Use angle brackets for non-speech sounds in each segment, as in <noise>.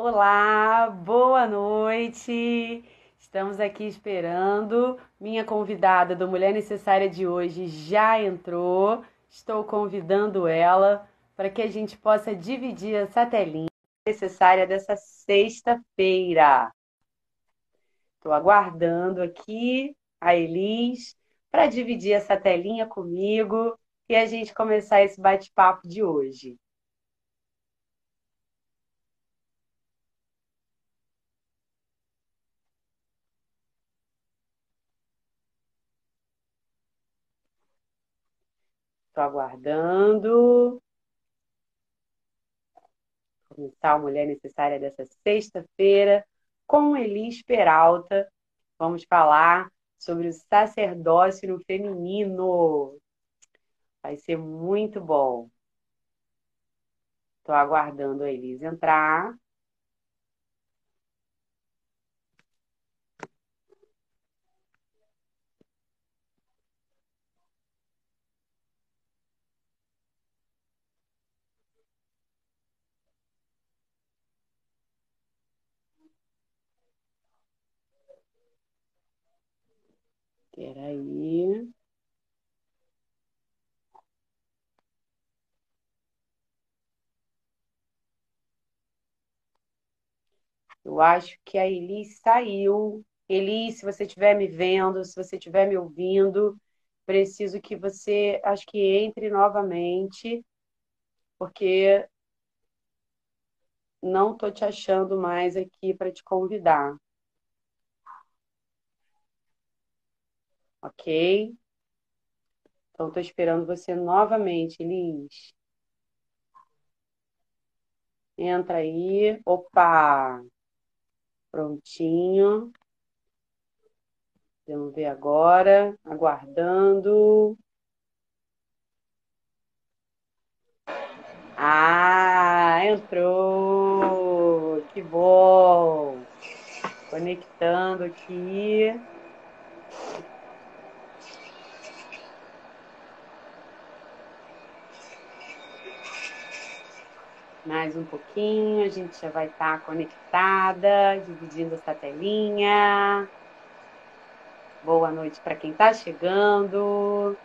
Olá, boa noite. Estamos aqui esperando. Minha convidada do Mulher Necessária de hoje já entrou. Estou convidando ela para que a gente possa dividir essa telinha necessária dessa sexta-feira. Estou aguardando aqui a Elis para dividir essa telinha comigo e a gente começar esse bate-papo de hoje. Estou aguardando. Começar a Mulher Necessária dessa sexta-feira com Elis Peralta. Vamos falar sobre o sacerdócio no feminino. Vai ser muito bom. Estou aguardando a Elis entrar. Peraí. Eu acho que a Elis saiu. Elis, se você estiver me vendo, se você estiver me ouvindo, preciso que você, acho que entre novamente, porque não estou te achando mais aqui para te convidar. Ok? Então, estou esperando você novamente, Elis. Entra aí. Opa! Prontinho. Vamos ver agora. Aguardando. Ah, entrou! Que bom! Conectando aqui. Mais um pouquinho, a gente já vai estar tá conectada, dividindo essa telinha. Boa noite para quem está chegando.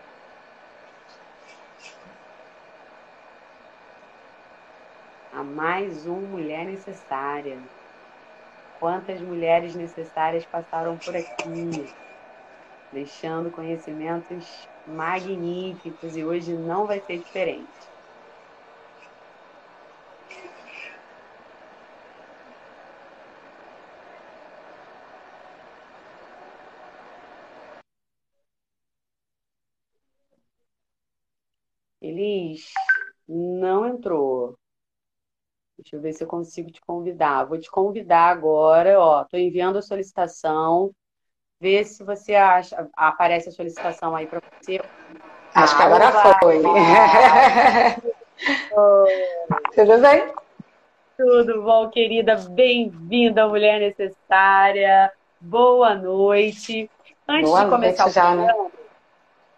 A mais um Mulher Necessária. Quantas mulheres necessárias passaram por aqui, deixando conhecimentos magníficos e hoje não vai ser diferente. Elis, não entrou. Deixa eu ver se eu consigo te convidar. Vou te convidar agora, ó. Tô enviando a solicitação. Vê se você acha, aparece a solicitação aí para você. Acho ah, que agora vai. foi. <laughs> Tudo bem? Tudo bom, querida? Bem-vinda, Mulher Necessária. Boa noite. Antes Boa de começar noite, o programa, já, né?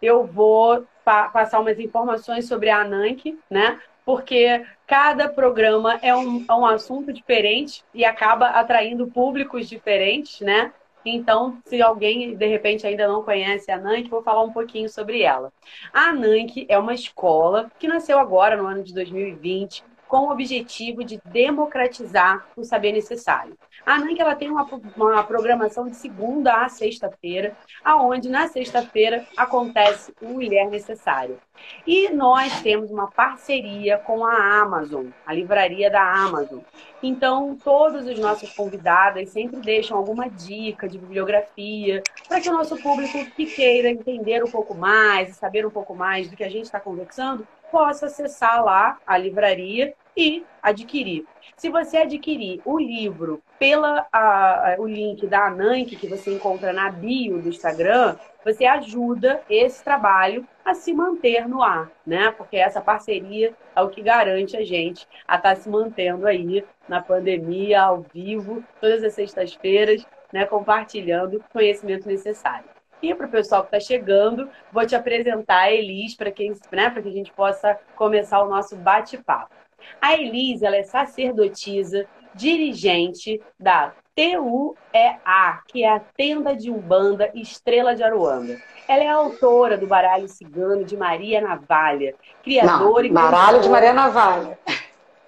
eu vou pa passar umas informações sobre a ANANC, né? Porque cada programa é um, é um assunto diferente e acaba atraindo públicos diferentes, né? Então, se alguém de repente ainda não conhece a NANC, vou falar um pouquinho sobre ela. A NANC é uma escola que nasceu agora, no ano de 2020, com o objetivo de democratizar o saber necessário. A ANANC ela tem uma, uma programação de segunda a sexta-feira, aonde na sexta-feira acontece o Mulher Necessário. E nós temos uma parceria com a Amazon, a livraria da Amazon. Então, todos os nossos convidados sempre deixam alguma dica de bibliografia para que o nosso público que queira entender um pouco mais, saber um pouco mais do que a gente está conversando, possa acessar lá a livraria e adquirir. Se você adquirir o livro pela a, o link da Anank que você encontra na bio do Instagram, você ajuda esse trabalho a se manter no ar, né? Porque essa parceria é o que garante a gente a estar tá se mantendo aí na pandemia, ao vivo, todas as sextas-feiras, né? Compartilhando o conhecimento necessário. E para o pessoal que está chegando, vou te apresentar a Elis para quem, né, para que a gente possa começar o nosso bate-papo. A Elis, ela é sacerdotisa, dirigente da TUEA, que é a Tenda de Umbanda Estrela de Aruanda. Ela é autora do Baralho Cigano de Maria Navalha, criadora não, e Baralho de Maria Navalha.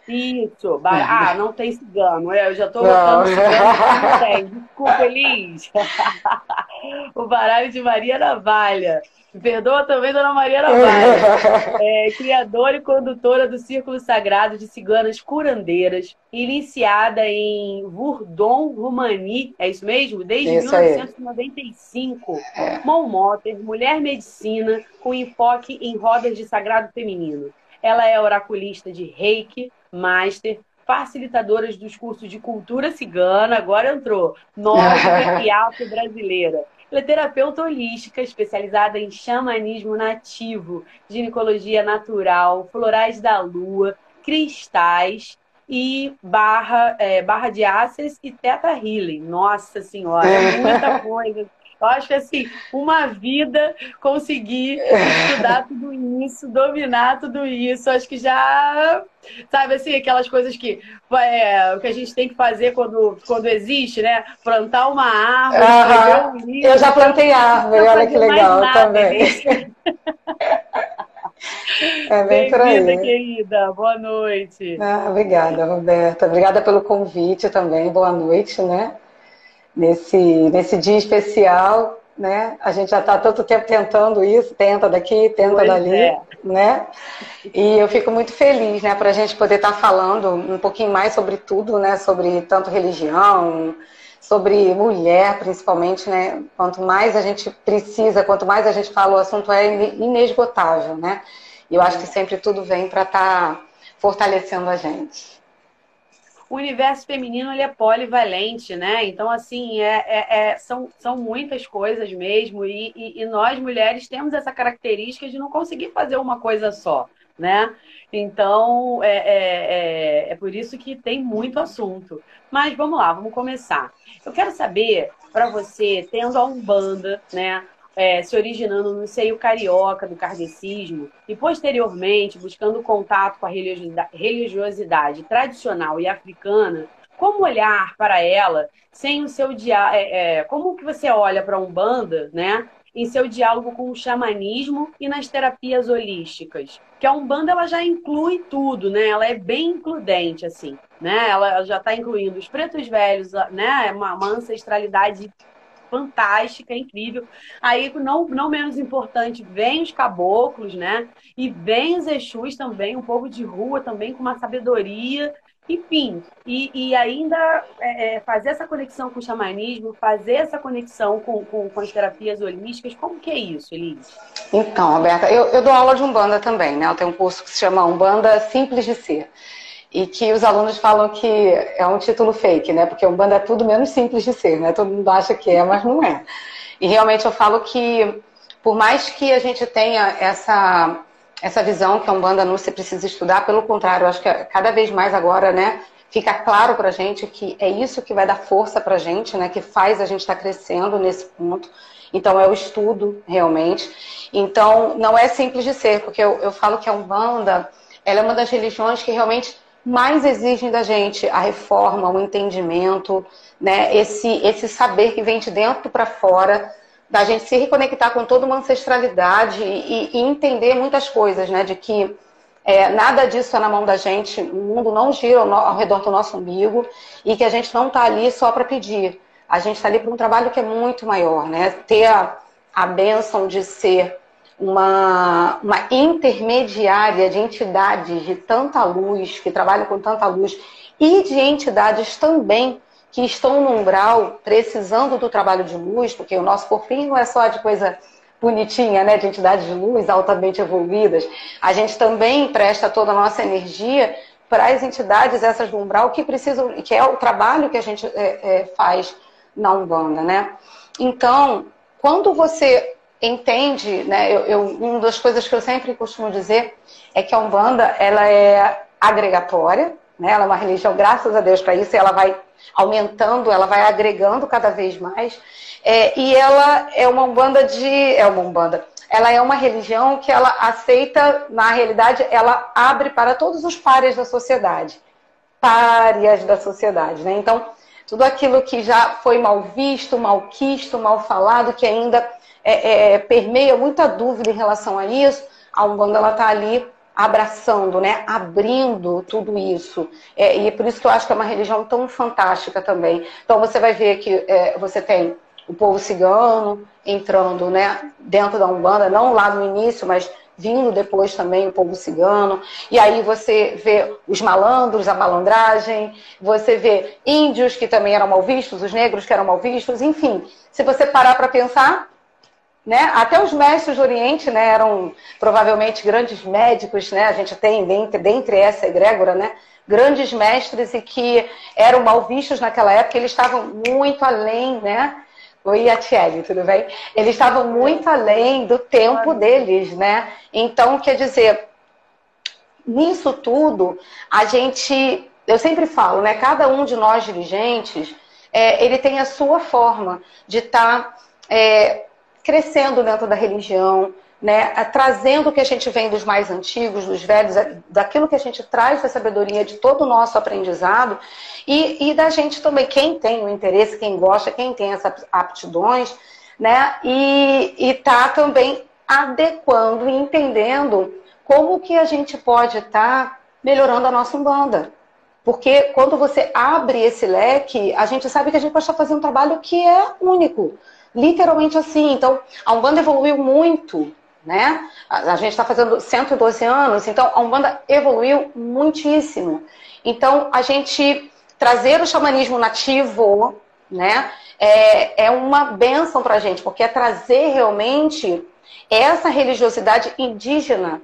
Isso. Bar... Ah, não tem cigano. Eu já estou botando cigano. Não <laughs> tem. Desculpa, Elis. <laughs> o baralho de Maria Navalha. Perdoa também, Dona Maria Navalha. <laughs> É, criadora e condutora do Círculo Sagrado de Ciganas Curandeiras, iniciada em Vurdon, Rumani, é isso mesmo? Desde isso 1995. É. Motter, mulher medicina, com enfoque em rodas de sagrado feminino. Ela é oraculista de reiki, master, facilitadora dos cursos de cultura cigana, agora entrou, nórdica <laughs> e afro-brasileira ela é terapeuta holística, especializada em xamanismo nativo, ginecologia natural, florais da lua, cristais e barra, é, barra de ácidos e teta healing. Nossa senhora, é muita <laughs> coisa. Eu acho que assim, uma vida conseguir estudar tudo isso, dominar tudo isso, acho que já, sabe assim, aquelas coisas que é, o que a gente tem que fazer quando, quando existe, né? Plantar uma árvore. Um livro, Eu já plantei árvore, olha que legal nada, também. É bem por aí. querida. Boa noite. Ah, obrigada, Roberta. Obrigada pelo convite também. Boa noite, né? Nesse, nesse dia especial, né? A gente já está tanto tempo tentando isso, tenta daqui, tenta pois dali, é. né? E eu fico muito feliz, né, para a gente poder estar tá falando um pouquinho mais sobre tudo, né? Sobre tanto religião, sobre mulher, principalmente, né? Quanto mais a gente precisa, quanto mais a gente fala, o assunto é inesgotável, né? E eu acho que sempre tudo vem para estar tá fortalecendo a gente o universo feminino ele é polivalente, né? Então, assim, é, é, é são, são muitas coisas mesmo, e, e, e, nós mulheres temos essa característica de não conseguir fazer uma coisa só, né? Então, é, é, é, é por isso que tem muito assunto. Mas vamos lá, vamos começar. Eu quero saber, para você, tendo a Umbanda, né? É, se originando no seio carioca do kardecismo e, posteriormente, buscando contato com a religiosidade tradicional e africana, como olhar para ela sem o seu dia é, é, como que você olha para a Umbanda, né? Em seu diálogo com o xamanismo e nas terapias holísticas. Que a Umbanda ela já inclui tudo, né? Ela é bem includente, assim, né? Ela, já está incluindo os pretos velhos, né? Uma, uma ancestralidade fantástica, incrível. Aí, não, não menos importante, vem os caboclos, né? E vem os Exus também, um povo de rua também, com uma sabedoria. Enfim, e, e ainda é, é, fazer essa conexão com o xamanismo, fazer essa conexão com, com, com, as terapias holísticas, como que é isso, Elise? Então, Roberta, eu, eu dou aula de Umbanda também, né? Eu tenho um curso que se chama Umbanda Simples de Ser e que os alunos falam que é um título fake, né? Porque Umbanda é tudo menos simples de ser, né? Todo mundo acha que é, mas não é. E realmente eu falo que, por mais que a gente tenha essa, essa visão que a Umbanda não se precisa estudar, pelo contrário, eu acho que cada vez mais agora, né? Fica claro pra gente que é isso que vai dar força pra gente, né? Que faz a gente estar tá crescendo nesse ponto. Então, é o estudo, realmente. Então, não é simples de ser, porque eu, eu falo que a Umbanda, ela é uma das religiões que realmente mais exigem da gente a reforma, o entendimento, né? esse, esse saber que vem de dentro para fora, da gente se reconectar com toda uma ancestralidade e, e entender muitas coisas, né? De que é, nada disso é na mão da gente, o mundo não gira ao, ao redor do nosso umbigo e que a gente não está ali só para pedir. A gente está ali para um trabalho que é muito maior, né? Ter a, a bênção de ser uma, uma intermediária de entidades de tanta luz, que trabalham com tanta luz, e de entidades também que estão no umbral precisando do trabalho de luz, porque o nosso corpinho não é só de coisa bonitinha, né, de entidades de luz altamente evoluídas. A gente também presta toda a nossa energia para as entidades essas do umbral que precisam, que é o trabalho que a gente é, é, faz na Umbanda, né? Então, quando você entende, né? Eu, eu, uma das coisas que eu sempre costumo dizer é que a Umbanda ela é agregatória, né? Ela é uma religião, graças a Deus, para isso, e ela vai aumentando, ela vai agregando cada vez mais. É, e ela é uma Umbanda de. É uma Umbanda. Ela é uma religião que ela aceita, na realidade, ela abre para todos os pares da sociedade. párias da sociedade, né? Então, tudo aquilo que já foi mal visto, mal quisto, mal falado, que ainda é, é, permeia muita dúvida em relação a isso, a Umbanda ela está ali abraçando, né? abrindo tudo isso. É, e é por isso que eu acho que é uma religião tão fantástica também. Então você vai ver que é, você tem o povo cigano entrando né, dentro da Umbanda, não lá no início, mas vindo depois também o povo cigano. E aí você vê os malandros, a malandragem, você vê índios que também eram mal vistos, os negros que eram mal vistos, enfim. Se você parar para pensar, né? Até os mestres do Oriente né, eram provavelmente grandes médicos, né? A gente tem dentre, dentre essa egrégora, né? Grandes mestres e que eram mal vistos naquela época, eles estavam muito além, né? Oi, Atiele, tudo bem? Eles estavam muito além do tempo deles, né? Então, quer dizer, nisso tudo, a gente, eu sempre falo, né? Cada um de nós dirigentes, é, ele tem a sua forma de estar tá, é, crescendo dentro da religião, né, trazendo o que a gente vem dos mais antigos, dos velhos, daquilo que a gente traz da sabedoria de todo o nosso aprendizado e, e da gente também, quem tem o interesse, quem gosta, quem tem essas aptidões, né, e está também adequando e entendendo como que a gente pode estar tá melhorando a nossa Umbanda. Porque quando você abre esse leque, a gente sabe que a gente pode estar fazendo um trabalho que é único literalmente assim. Então, a Umbanda evoluiu muito, né? A, gente está fazendo 112 anos, então a Umbanda evoluiu muitíssimo. Então, a gente trazer o xamanismo nativo, né? É, é uma benção para a gente, porque é trazer realmente essa religiosidade indígena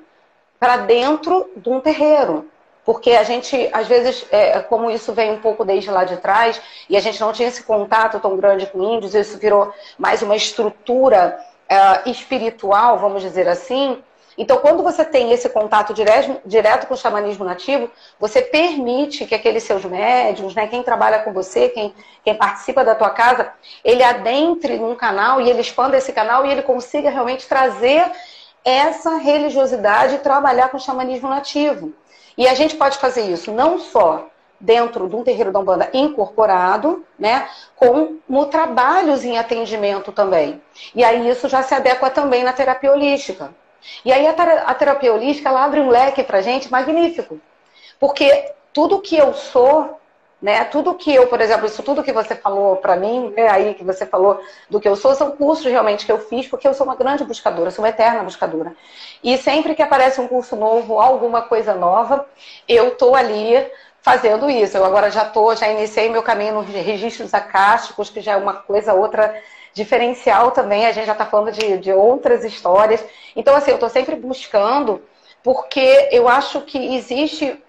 para dentro de um terreiro. Porque a gente, às vezes, é, como isso vem um pouco desde lá de trás, e a gente não tinha esse contato tão grande com índios, isso virou mais uma estrutura é, espiritual, vamos dizer assim. Então, quando você tem esse contato direto, direto com o xamanismo nativo, você permite que aqueles seus médiums, né, quem trabalha com você, quem, quem participa da tua casa, ele adentre num canal e ele expanda esse canal e ele consiga realmente trazer essa religiosidade e trabalhar com o xamanismo nativo. E a gente pode fazer isso não só dentro de um terreiro da Umbanda incorporado, né, como trabalhos em atendimento também. E aí isso já se adequa também na terapia holística. E aí a terapia holística ela abre um leque para gente magnífico. Porque tudo que eu sou né? Tudo que eu, por exemplo, isso tudo que você falou para mim, né, aí que você falou do que eu sou, são cursos realmente que eu fiz, porque eu sou uma grande buscadora, sou uma eterna buscadora. E sempre que aparece um curso novo, alguma coisa nova, eu tô ali fazendo isso. Eu agora já tô, já iniciei meu caminho nos registros acásticos, que já é uma coisa outra diferencial também. A gente já está falando de, de outras histórias. Então, assim, eu estou sempre buscando, porque eu acho que existe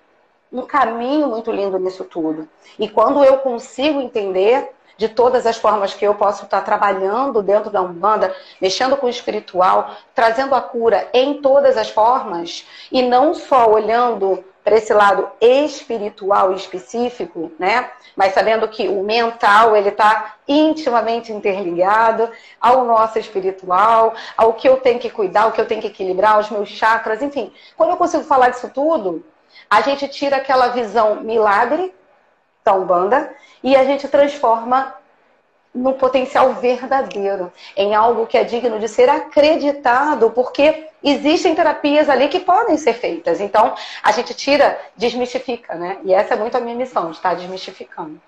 um caminho muito lindo nisso tudo. E quando eu consigo entender de todas as formas que eu posso estar trabalhando dentro da Umbanda, mexendo com o espiritual, trazendo a cura em todas as formas, e não só olhando para esse lado espiritual específico, né? Mas sabendo que o mental ele está intimamente interligado ao nosso espiritual, ao que eu tenho que cuidar, o que eu tenho que equilibrar, os meus chakras, enfim. Quando eu consigo falar disso tudo, a gente tira aquela visão milagre da Umbanda e a gente transforma no potencial verdadeiro, em algo que é digno de ser acreditado, porque existem terapias ali que podem ser feitas. Então, a gente tira, desmistifica, né? E essa é muito a minha missão, de estar desmistificando.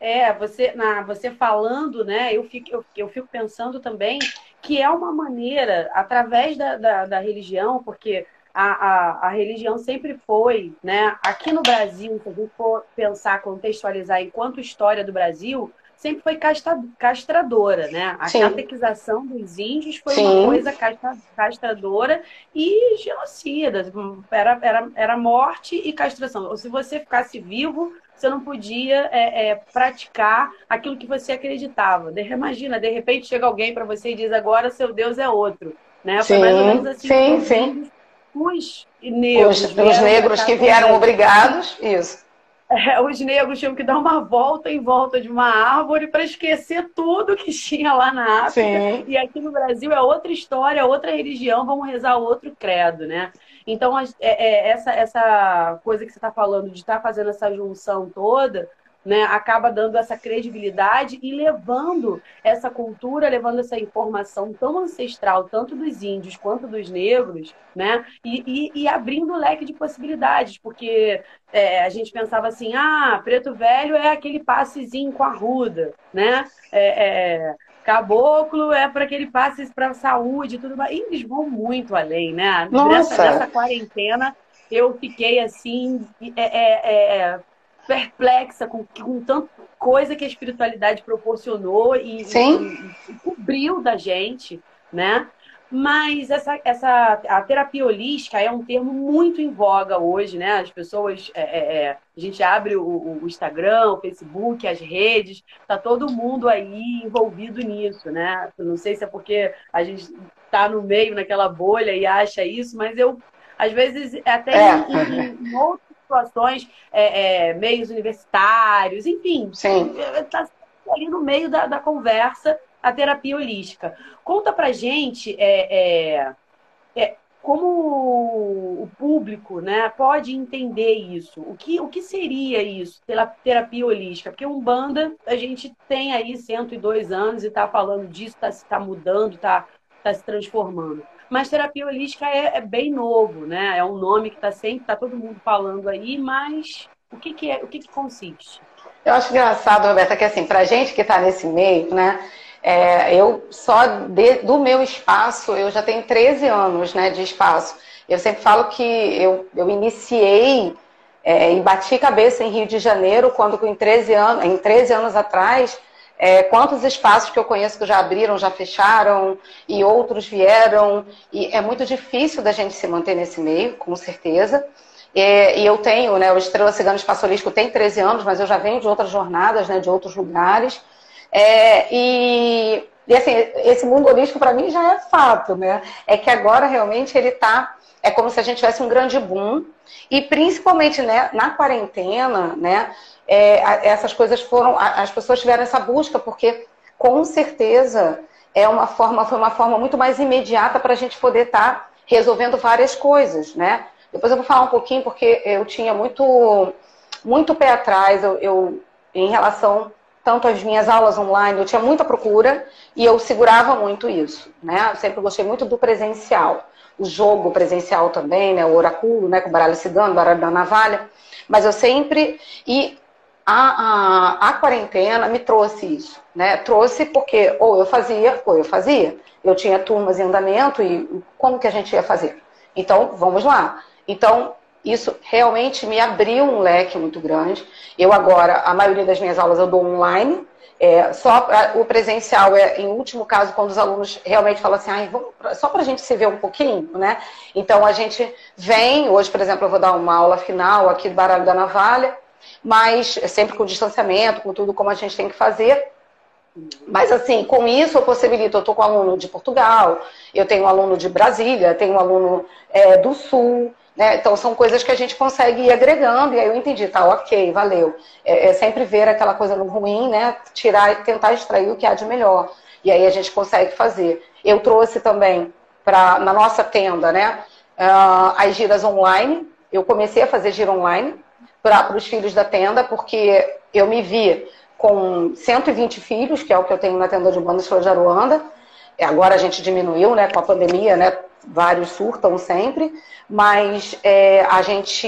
É, você, na, você falando, né? Eu fico, eu, eu fico pensando também que é uma maneira, através da, da, da religião, porque a, a, a, religião sempre foi, né? Aqui no Brasil, se a gente for pensar, contextualizar enquanto história do Brasil, sempre foi castra, castradora, né? A Sim. catequização dos índios foi Sim. uma coisa castra, castradora e genocida. Era, era, era morte e castração. Ou se você ficasse vivo, você não podia é, é, praticar aquilo que você acreditava. De, imagina, de repente chega alguém para você e diz agora seu Deus é outro. Né? Foi mais ou menos assim. Sim, sim os negros. Os, os negros que vieram obrigados, isso. É, <laughs> os negros tinham que dar uma volta em volta de uma árvore para esquecer tudo que tinha lá na África. Sim. E aqui no Brasil é outra história, outra religião, vamos rezar outro credo, né? Então, é, é, essa, essa coisa que você está falando de estar tá fazendo essa junção toda, né, acaba dando essa credibilidade e levando essa cultura, levando essa informação tão ancestral, tanto dos índios quanto dos negros, né, e, e, e abrindo o leque de possibilidades, porque é, a gente pensava assim, ah, preto velho é aquele passezinho com a ruda, né, é, é, caboclo é para aquele passe para saúde e tudo mais, e eles vão muito além, né, Nossa. Nessa, nessa quarentena eu fiquei assim, é, é, é perplexa com, com tanta coisa que a espiritualidade proporcionou e, e, e cobriu da gente, né? Mas essa, essa a terapia holística é um termo muito em voga hoje, né? As pessoas, é, é, é a gente abre o, o, Instagram, o Facebook, as redes, tá todo mundo aí envolvido nisso, né? Não sei se é porque a gente tá no meio naquela bolha e acha isso, mas eu às vezes até é. em, em, em outros situações, é, é, meios universitários, enfim, está ali no meio da, da, conversa a terapia holística. Conta pra gente é, é, é, como o público né, pode entender isso. O que, o que seria isso, pela terapia holística? Porque Umbanda, a gente tem aí 102 anos e está falando disso, está tá mudando, está tá se transformando. Mas terapia holística é, é bem novo, né? É um nome que está sempre, está todo mundo falando aí, mas o que, que é, o que, que consiste? Eu acho engraçado, Roberta, que assim, para gente que está nesse meio, né? É, eu só de, do meu espaço, eu já tenho 13 anos né, de espaço. Eu sempre falo que eu, eu iniciei é, e bati cabeça em Rio de Janeiro, quando em 13 anos, em 13 anos atrás, é, quantos espaços que eu conheço que já abriram, já fecharam e outros vieram. E é muito difícil da gente se manter nesse meio, com certeza. É, e eu tenho, né, o Estrela Cigana Espaço Holístico tem 13 anos, mas eu já venho de outras jornadas, né, de outros lugares. É, e, e assim, esse mundo holístico para mim já é fato, né? É que agora realmente ele está é como se a gente tivesse um grande boom. E principalmente né, na quarentena, né, é, essas coisas foram. As pessoas tiveram essa busca, porque com certeza é uma forma, foi uma forma muito mais imediata para a gente poder estar tá resolvendo várias coisas, né? Depois eu vou falar um pouquinho, porque eu tinha muito, muito pé atrás, eu, eu em relação tanto às minhas aulas online, eu tinha muita procura e eu segurava muito isso, né? Eu sempre gostei muito do presencial. O jogo presencial também, né? O oráculo, né? Com o baralho cigano, baralho da navalha. Mas eu sempre... E a, a, a quarentena me trouxe isso, né? Trouxe porque ou eu fazia, ou eu fazia. Eu tinha turmas em andamento e como que a gente ia fazer? Então, vamos lá. Então, isso realmente me abriu um leque muito grande. Eu agora, a maioria das minhas aulas eu dou online, é, só pra, o presencial é, em último caso, quando os alunos realmente falam assim, ah, vamos, só para a gente se ver um pouquinho, né? Então a gente vem, hoje, por exemplo, eu vou dar uma aula final aqui do Baralho da Navalha, mas sempre com distanciamento, com tudo como a gente tem que fazer. Mas assim, com isso eu possibilito, eu estou com um aluno de Portugal, eu tenho um aluno de Brasília, tenho um aluno é, do Sul, né? Então são coisas que a gente consegue ir agregando, e aí eu entendi, tá, ok, valeu. É, é sempre ver aquela coisa no ruim, né? Tirar tentar extrair o que há de melhor. E aí a gente consegue fazer. Eu trouxe também para na nossa tenda, né? Uh, as giras online. Eu comecei a fazer gira online, para os filhos da tenda, porque eu me vi com 120 filhos, que é o que eu tenho na tenda de bandas de Aruanda. Agora a gente diminuiu, né, com a pandemia, né? Vários surtam sempre, mas é, a gente,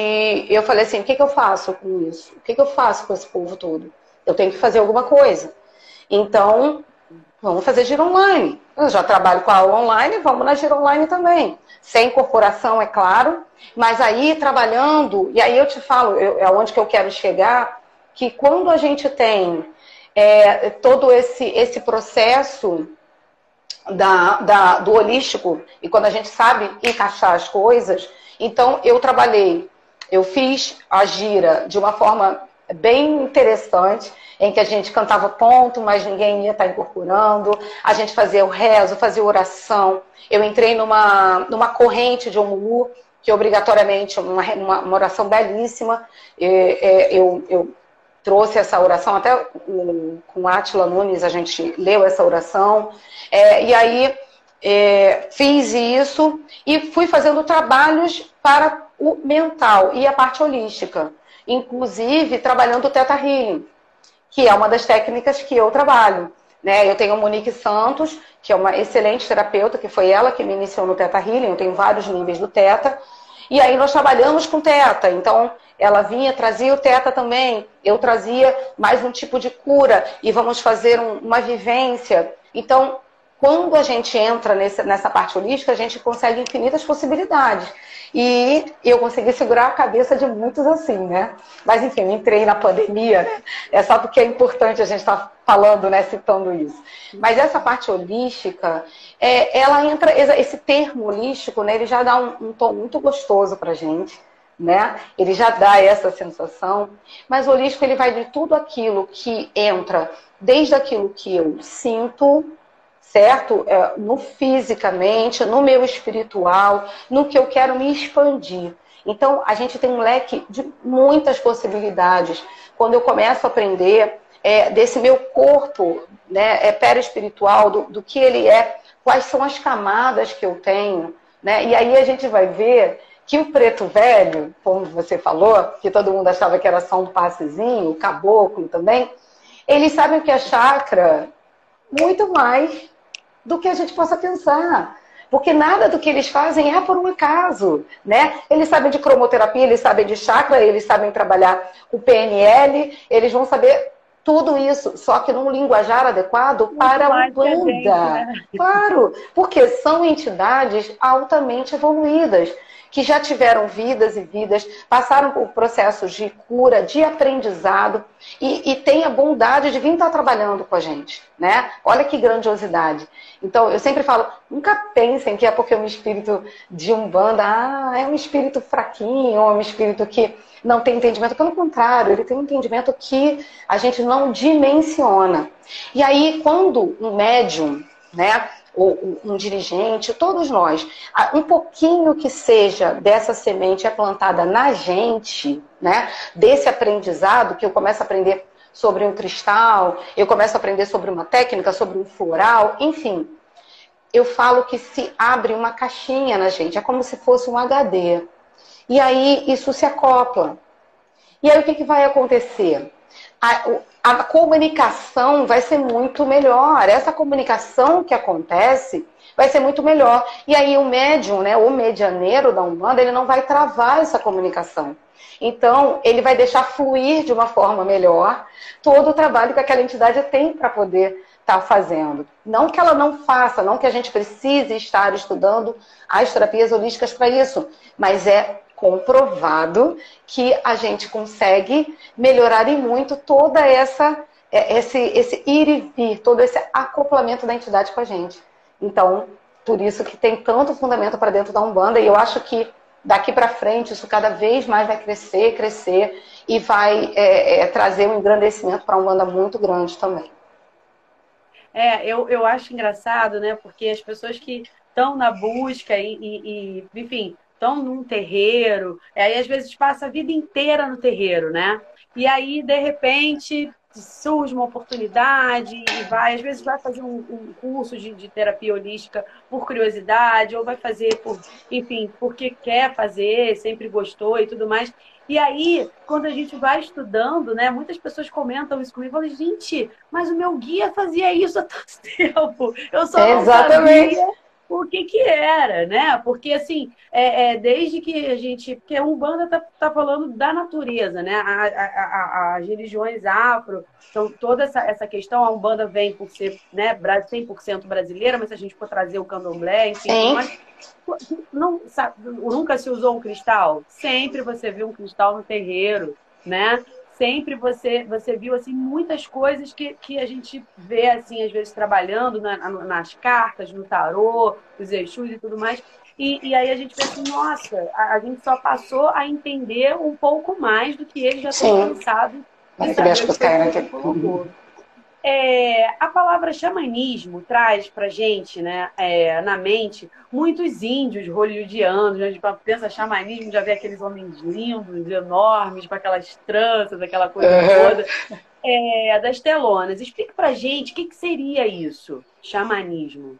eu falei assim, o que, que eu faço com isso? O que, que eu faço com esse povo todo? Eu tenho que fazer alguma coisa. Então, vamos fazer giro online. Eu já trabalho com a aula online, vamos na giro online também sem incorporação, é claro, mas aí trabalhando, e aí eu te falo, eu, é onde que eu quero chegar, que quando a gente tem é, todo esse, esse processo da, da, do holístico, e quando a gente sabe encaixar as coisas, então eu trabalhei, eu fiz a gira de uma forma bem interessante, em que a gente cantava ponto, mas ninguém ia estar incorporando. A gente fazia o rezo, fazia oração. Eu entrei numa, numa corrente de Omulu, que obrigatoriamente, uma, uma, uma oração belíssima. Eu, eu, trouxe essa oração, até com Átila Nunes a gente leu essa oração. É, e aí é, fiz isso e fui fazendo trabalhos para o mental e a parte holística, inclusive trabalhando o Teta Healing, que é uma das técnicas que eu trabalho. Né? Eu tenho a Monique Santos, que é uma excelente terapeuta, que foi ela que me iniciou no Teta Healing, eu tenho vários níveis do Teta. E aí nós trabalhamos com Teta, então ela vinha, trazia o Teta também, eu trazia mais um tipo de cura e vamos fazer um, uma vivência. Então, quando a gente entra nesse, nessa parte holística, a gente consegue infinitas possibilidades. E eu consegui segurar a cabeça de muitos assim, né? Mas enfim, entrei na pandemia, né? É só porque é importante a gente estar tá falando, né? Citando isso. Mas essa parte holística, é, ela entra, esse termo holístico, né? Ele já dá um, um tom muito gostoso pra gente. Né? Ele já dá essa sensação, mas o holístico ele vai de tudo aquilo que entra, desde aquilo que eu sinto, certo? É, no fisicamente, no meu espiritual, no que eu quero me expandir. Então, a gente tem um leque de muitas possibilidades. Quando eu começo a aprender é, desse meu corpo né, é, perispiritual, do, do que ele é, quais são as camadas que eu tenho, né? E aí a gente vai ver que o preto velho, como você falou, que todo mundo achava que era só um passezinho, o caboclo também, eles sabem que é chakra muito mais do que a gente possa pensar. Porque nada do que eles fazem é por um acaso, né? Eles sabem de cromoterapia, eles sabem de chakra, eles sabem trabalhar o PNL, eles vão saber tudo isso, só que num linguajar adequado Muito para a Umbanda. Né? Claro, porque são entidades altamente evoluídas que já tiveram vidas e vidas, passaram por processos de cura, de aprendizado e, e têm a bondade de vir estar trabalhando com a gente, né? Olha que grandiosidade. Então, eu sempre falo, nunca pensem que é porque é um espírito de Umbanda, ah, é um espírito fraquinho, ou é um espírito que não tem entendimento. Pelo contrário, ele tem um entendimento que a gente não dimensiona. E aí, quando um médium, né, um dirigente, todos nós, um pouquinho que seja dessa semente é plantada na gente, né? Desse aprendizado que eu começo a aprender sobre um cristal, eu começo a aprender sobre uma técnica, sobre um floral, enfim. Eu falo que se abre uma caixinha na gente, é como se fosse um HD. E aí isso se acopla. E aí o que, que vai acontecer? A, a comunicação vai ser muito melhor. Essa comunicação que acontece vai ser muito melhor. E aí o médium, né, o medianeiro da Umbanda, ele não vai travar essa comunicação. Então, ele vai deixar fluir de uma forma melhor todo o trabalho que aquela entidade tem para poder estar tá fazendo. Não que ela não faça, não que a gente precise estar estudando as terapias holísticas para isso, mas é comprovado que a gente consegue melhorar e muito toda essa é, esse, esse ir e vir, todo esse acoplamento da entidade com a gente. Então, por isso que tem tanto fundamento para dentro da Umbanda, e eu acho que daqui para frente isso cada vez mais vai crescer, crescer, e vai é, é, trazer um engrandecimento para a Umbanda muito grande também. É, eu, eu acho engraçado, né? Porque as pessoas que estão na busca e, e, e enfim, estão num terreiro, aí às vezes passa a vida inteira no terreiro, né? E aí, de repente, surge uma oportunidade e vai, às vezes vai fazer um, um curso de, de, terapia holística por curiosidade, ou vai fazer por, enfim, porque quer fazer, sempre gostou e tudo mais. E aí, quando a gente vai estudando, né, muitas pessoas comentam isso comigo, falam, gente, mas o meu guia fazia isso há tanto <laughs> tempo. Eu só Exatamente. não sabia o que que era, né? Porque, assim, é, é desde que a gente... Porque a Umbanda tá, tá falando da natureza, né? A, a, a, as religiões afro, então toda essa, essa questão, a Umbanda vem por ser né, 100% brasileira, mas se a gente for trazer o candomblé, enfim... Mas, não, sabe, nunca se usou um cristal? Sempre você viu um cristal no terreiro, né? Sempre você você viu assim muitas coisas que, que a gente vê assim às vezes trabalhando na, nas cartas, no tarô, os Exus e tudo mais. E, e aí a gente assim, nossa, a, a, gente só passou a entender um pouco mais do que eles já tinham pensado. Mas que. É, a palavra xamanismo traz para gente, né, é, na mente, muitos índios hollywoodianos. Né, a gente pensa xamanismo, já vê aqueles homens lindos, enormes, com aquelas tranças, aquela coisa uhum. toda. É, das telonas. Explica pra gente o que, que seria isso, xamanismo.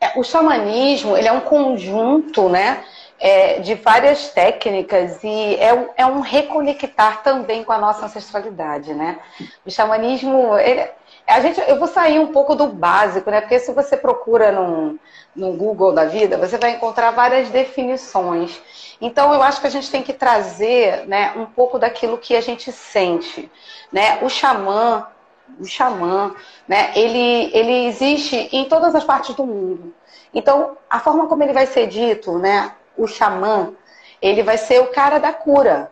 É, o xamanismo, ele é um conjunto, né? É, de várias técnicas e é, é, um reconectar também com a nossa ancestralidade, né? O xamanismo, ele, a gente, eu vou sair um pouco do básico, né? Porque se você procura no, no Google da vida, você vai encontrar várias definições. Então, eu acho que a gente tem que trazer né, um pouco daquilo que a gente sente. Né? O xamã, o xamã, né, ele, ele existe em todas as partes do mundo. Então, a forma como ele vai ser dito, né, o xamã, ele vai ser o cara da cura,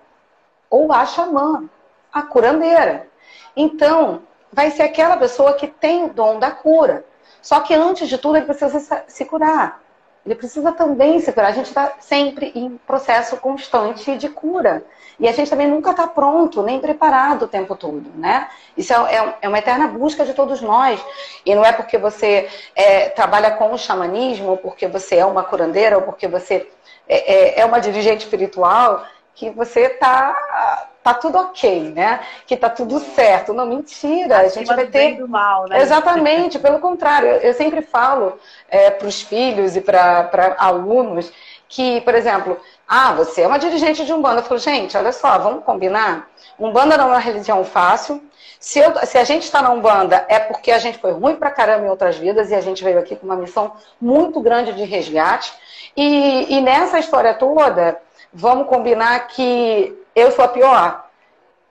ou a xamã, a curandeira. Então, vai ser aquela pessoa que tem o dom da cura. Só que antes de tudo, ele precisa se curar. Ele precisa também se curar. A gente está sempre em processo constante de cura. E a gente também nunca está pronto, nem preparado o tempo todo, né? Isso é, é, é, uma eterna busca de todos nós. E não é porque você é, trabalha com o xamanismo, ou porque você é uma curandeira, ou porque você é, é, é uma dirigente espiritual, que você está tá tudo ok, né? Que tá tudo certo. Não, mentira. A gente vai ter. Do mal, né? Exatamente, pelo contrário. Eu sempre falo é, para os filhos e para alunos que, por exemplo, ah, você é uma dirigente de Umbanda. Eu falo, gente, olha só, vamos combinar. Umbanda não é uma religião fácil. Se, eu, se a gente está na Umbanda, é porque a gente foi ruim pra caramba em outras vidas e a gente veio aqui com uma missão muito grande de resgate. E, e nessa história toda, vamos combinar que eu sou a pior.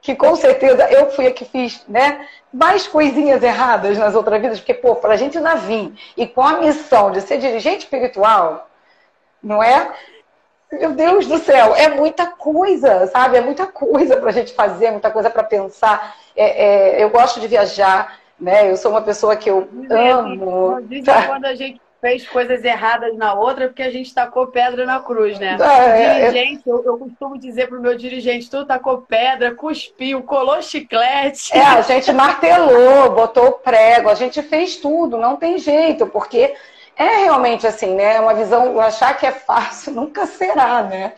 Que com certeza eu fui a que fiz, né? Mais coisinhas erradas nas outras vidas, porque, pô, pra gente ainda vir e com a missão de ser dirigente espiritual, não é? Meu Deus do céu, é muita coisa, sabe? É muita coisa pra gente fazer, muita coisa para pensar. É, é, eu gosto de viajar, né? Eu sou uma pessoa que eu amo. Dizem tá? quando a gente fez coisas erradas na outra porque a gente tacou pedra na cruz, né? É, dirigente, eu, eu, costumo dizer pro meu dirigente, tu tacou pedra, cuspiu, colou chiclete. É, a <laughs> gente martelou, botou prego, a gente fez tudo, não tem jeito, porque é realmente assim, né? Uma visão, achar que é fácil <laughs> nunca será, né?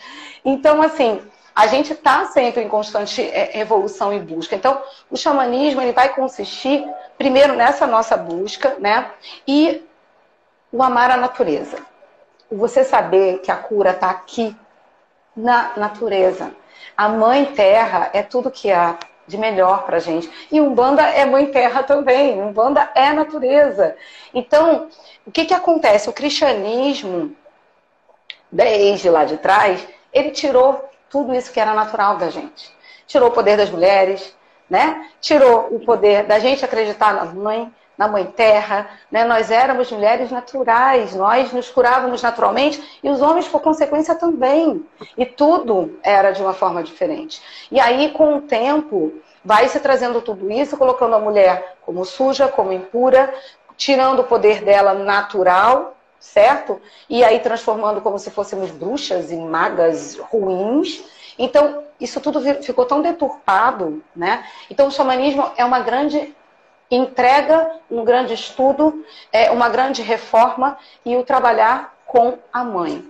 Então, assim, a gente está sempre em constante é, evolução e busca. Então, o xamanismo ele vai consistir primeiro nessa nossa busca, né? E o amar a natureza. Você saber que a cura está aqui na natureza. A mãe terra é tudo que há de melhor para gente. E Umbanda é mãe terra também. Umbanda é natureza. Então, o que, que acontece? O cristianismo, desde lá de trás, ele tirou tudo isso que era natural da gente. Tirou o poder das mulheres, né? Tirou o poder da gente acreditar na mãe, na Mãe Terra, né? nós éramos mulheres naturais, nós nos curávamos naturalmente e os homens, por consequência, também. E tudo era de uma forma diferente. E aí, com o tempo, vai se trazendo tudo isso, colocando a mulher como suja, como impura, tirando o poder dela natural, certo? E aí transformando como se fôssemos bruxas e magas ruins. Então, isso tudo ficou tão deturpado, né? Então, o xamanismo é uma grande entrega um grande estudo, é, uma grande reforma e o trabalhar com a mãe,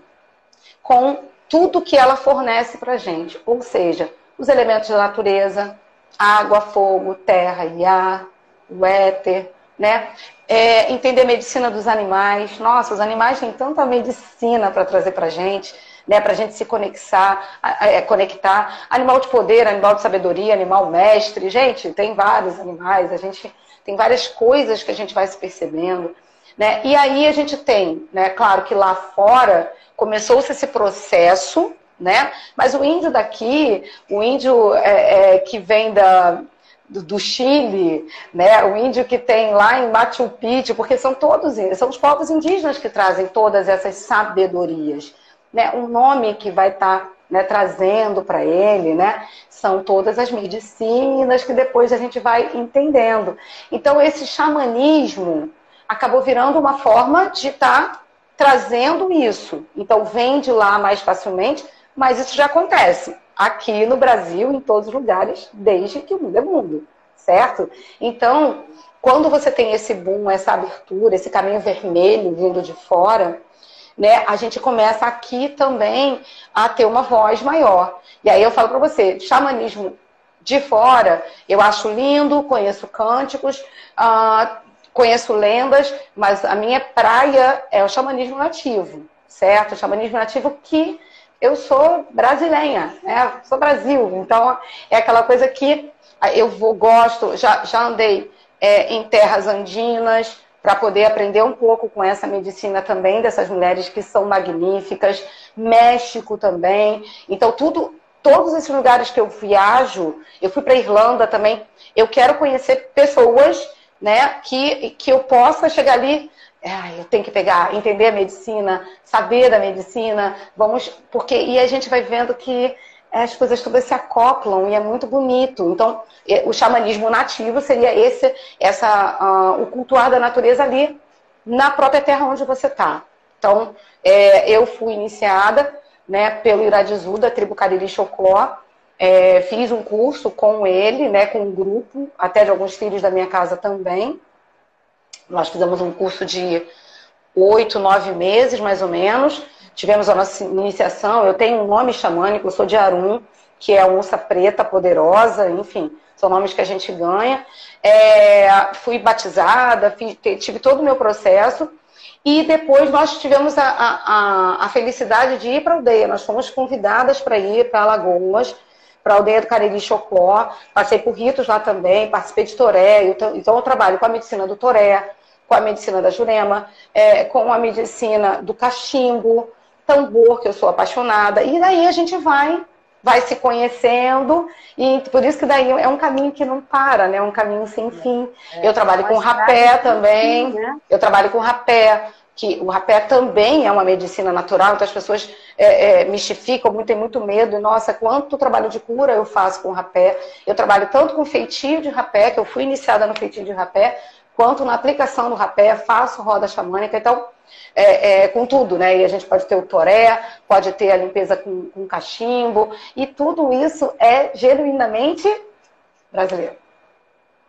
com tudo que ela fornece para gente, ou seja, os elementos da natureza, água, fogo, terra e ar, o éter, né? É, entender a medicina dos animais. Nossa, os animais têm tanta medicina para trazer para gente, né? Para gente se conectar, é, conectar. Animal de poder, animal de sabedoria, animal mestre. Gente, tem vários animais. A gente tem várias coisas que a gente vai se percebendo. Né? E aí a gente tem, né, claro que lá fora começou-se esse processo, né? Mas o índio daqui, o índio é, é, que vem da, do, do, Chile, né? O índio que tem lá em Machu Picchu, porque são todos são os povos indígenas que trazem todas essas sabedorias, né? Um nome que vai estar tá né, trazendo para ele, né, são todas as medicinas que depois a gente vai entendendo. Então, esse xamanismo acabou virando uma forma de estar tá trazendo isso. Então, vende lá mais facilmente, mas isso já acontece aqui no Brasil, em todos os lugares, desde que o mundo é mundo, certo? Então, quando você tem esse boom, essa abertura, esse caminho vermelho vindo de fora, né, a gente começa aqui também a ter uma voz maior. E aí eu falo para você, xamanismo de fora, eu acho lindo, conheço cânticos, uh, conheço lendas, mas a minha praia é o xamanismo nativo, certo? O xamanismo nativo que eu sou brasileira, né? Sou Brasil, então é aquela coisa que eu vou, gosto, já, já andei é, em terras andinas para poder aprender um pouco com essa medicina também dessas mulheres que são magníficas, México também, então tudo, todos esses lugares que eu viajo, eu fui para Irlanda também, eu quero conhecer pessoas, né, que, que eu possa chegar ali eu tenho que pegar, entender a medicina, saber da medicina, vamos, porque e a gente vai vendo que as coisas todas se acoplam e é muito bonito. Então, o xamanismo nativo seria esse, essa, uh, o cultuar da natureza ali na própria terra onde você está. Então, é, eu fui iniciada, né, pelo Iradizu da tribo Cariri Chocó, é, fiz um curso com ele, né, com um grupo, até de alguns filhos da minha casa também. Nós fizemos um curso de oito, nove meses, mais ou menos. Tivemos a nossa iniciação. Eu tenho um nome xamânico, eu sou de Arum, que é a onça preta poderosa, enfim, são nomes que a gente ganha. É, fui batizada, fiz, tive todo o meu processo. E depois nós tivemos a, a, a felicidade de ir para a aldeia. Nós fomos convidadas para ir para Alagoas, para a aldeia do Cariri Chocó. Passei por ritos lá também, participei de Toré. Então, então eu trabalho com a medicina do Toré, com a medicina da Jurema, é, com a medicina do cachimbo, tambor, que eu sou apaixonada. E daí a gente vai vai se conhecendo e por isso que daí é um caminho que não para, né? É um caminho sem fim. É, eu trabalho com rapé também. Fim, né? Eu trabalho com rapé, que o rapé também é uma medicina natural, então as pessoas é, é, mistificam muito, tem muito medo. Nossa, quanto trabalho de cura eu faço com rapé. Eu trabalho tanto com feitio de rapé, que eu fui iniciada no feitio de rapé, quanto na aplicação do rapé, faço roda xamânica, então, é, é, com tudo, né? E a gente pode ter o toré, pode ter a limpeza com, com cachimbo, e tudo isso é genuinamente brasileiro.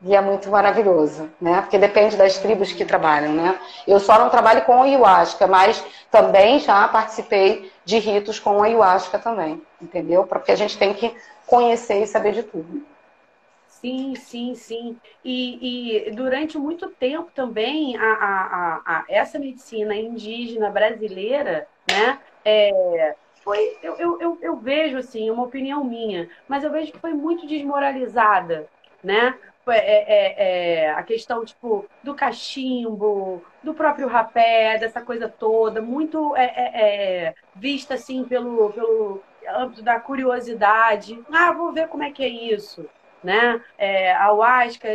E é muito maravilhoso, né? Porque depende das tribos que trabalham, né? Eu só não trabalho com ayahuasca, mas também já participei de ritos com ayahuasca também, entendeu? Porque a gente tem que conhecer e saber de tudo. Sim, sim, sim. E, e durante muito tempo também a, a, a, essa medicina indígena brasileira, né? É, foi, eu, eu, eu, eu vejo assim, uma opinião minha, mas eu vejo que foi muito desmoralizada, né? É, é, é, a questão tipo do cachimbo, do próprio rapé, dessa coisa toda, muito é, é, é, vista assim pelo, pelo âmbito da curiosidade. Ah, vou ver como é que é isso né? É,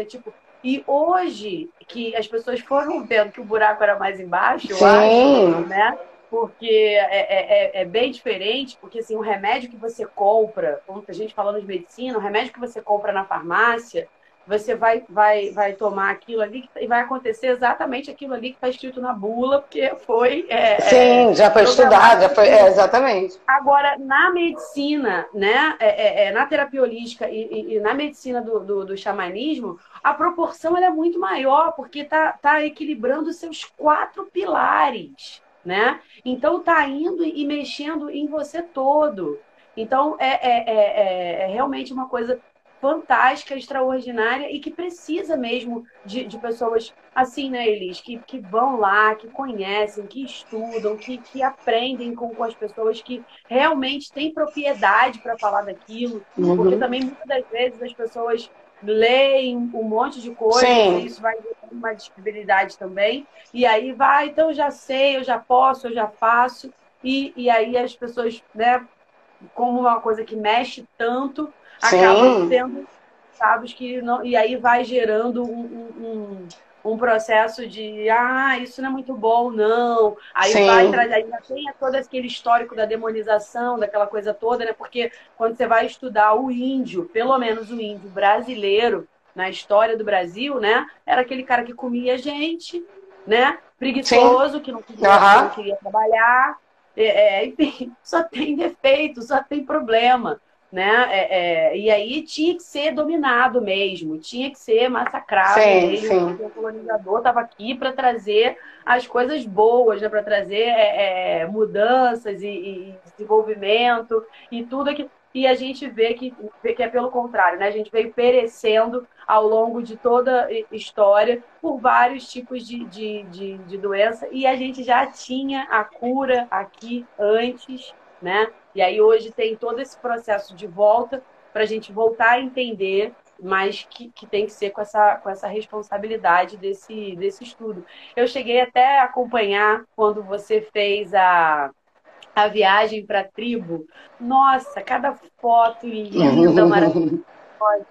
tipo. E hoje, que as pessoas foram vendo que o buraco era mais embaixo, eu acho, né? Porque é, é, é, é, bem diferente, porque assim, o remédio que você compra, a gente falando de medicina, o remédio que você compra na farmácia, você vai, vai, vai tomar aquilo ali e vai acontecer exatamente aquilo ali que está escrito na bula, porque foi. É, é Sim, já foi estudado, já foi. É, exatamente. Agora, na medicina, né, é, é, é na terapia holística e, e, e na medicina do, do, do, xamanismo, a proporção é muito maior, porque está tá equilibrando seus quatro pilares. Né? Então tá indo e mexendo em você todo. Então é, é, é, é realmente uma coisa fantástica, extraordinária e que precisa mesmo de, de pessoas assim, né, Elis? Que, que vão lá, que conhecem, que estudam, que, que aprendem com, com as pessoas que realmente têm propriedade para falar daquilo. Uhum. Porque também muitas das vezes as pessoas leem um monte de coisa, e isso vai ter uma disponibilidade também. E aí vai, então eu já sei, eu já posso, eu já faço. E, e aí as pessoas, né, como uma coisa que mexe tanto, acabam tendo resultados que não. E aí vai gerando um, um, um, processo de ah, isso não é muito bom, não. Aí Sim. vai trazer, ainda tem todo aquele histórico da demonização, daquela coisa toda, né? Porque quando você vai estudar o índio, pelo menos o índio brasileiro, na história do Brasil, né? Era aquele cara que comia gente, né? Preguiçoso, Sim. que não queria, uhum. não queria trabalhar. É, é, enfim, <laughs> só tem defeito, só tem problema né? É, é, e aí tinha que ser dominado mesmo, tinha que ser massacrado sim, mesmo, sim. o colonizador estava aqui para trazer as coisas boas, né? para trazer é, é, mudanças e, e, desenvolvimento e tudo aquilo. e a gente vê que, vê que é pelo contrário, né? A gente veio perecendo ao longo de toda a história por vários tipos de, de, de, de doença e a gente já tinha a cura aqui antes, né? E aí hoje tem todo esse processo de volta para a gente voltar a entender mas que, que tem que ser com essa, com essa responsabilidade desse, desse estudo. Eu cheguei até a acompanhar quando você fez a, a viagem para a tribo. Nossa, cada foto linda, <laughs> maravilhosa,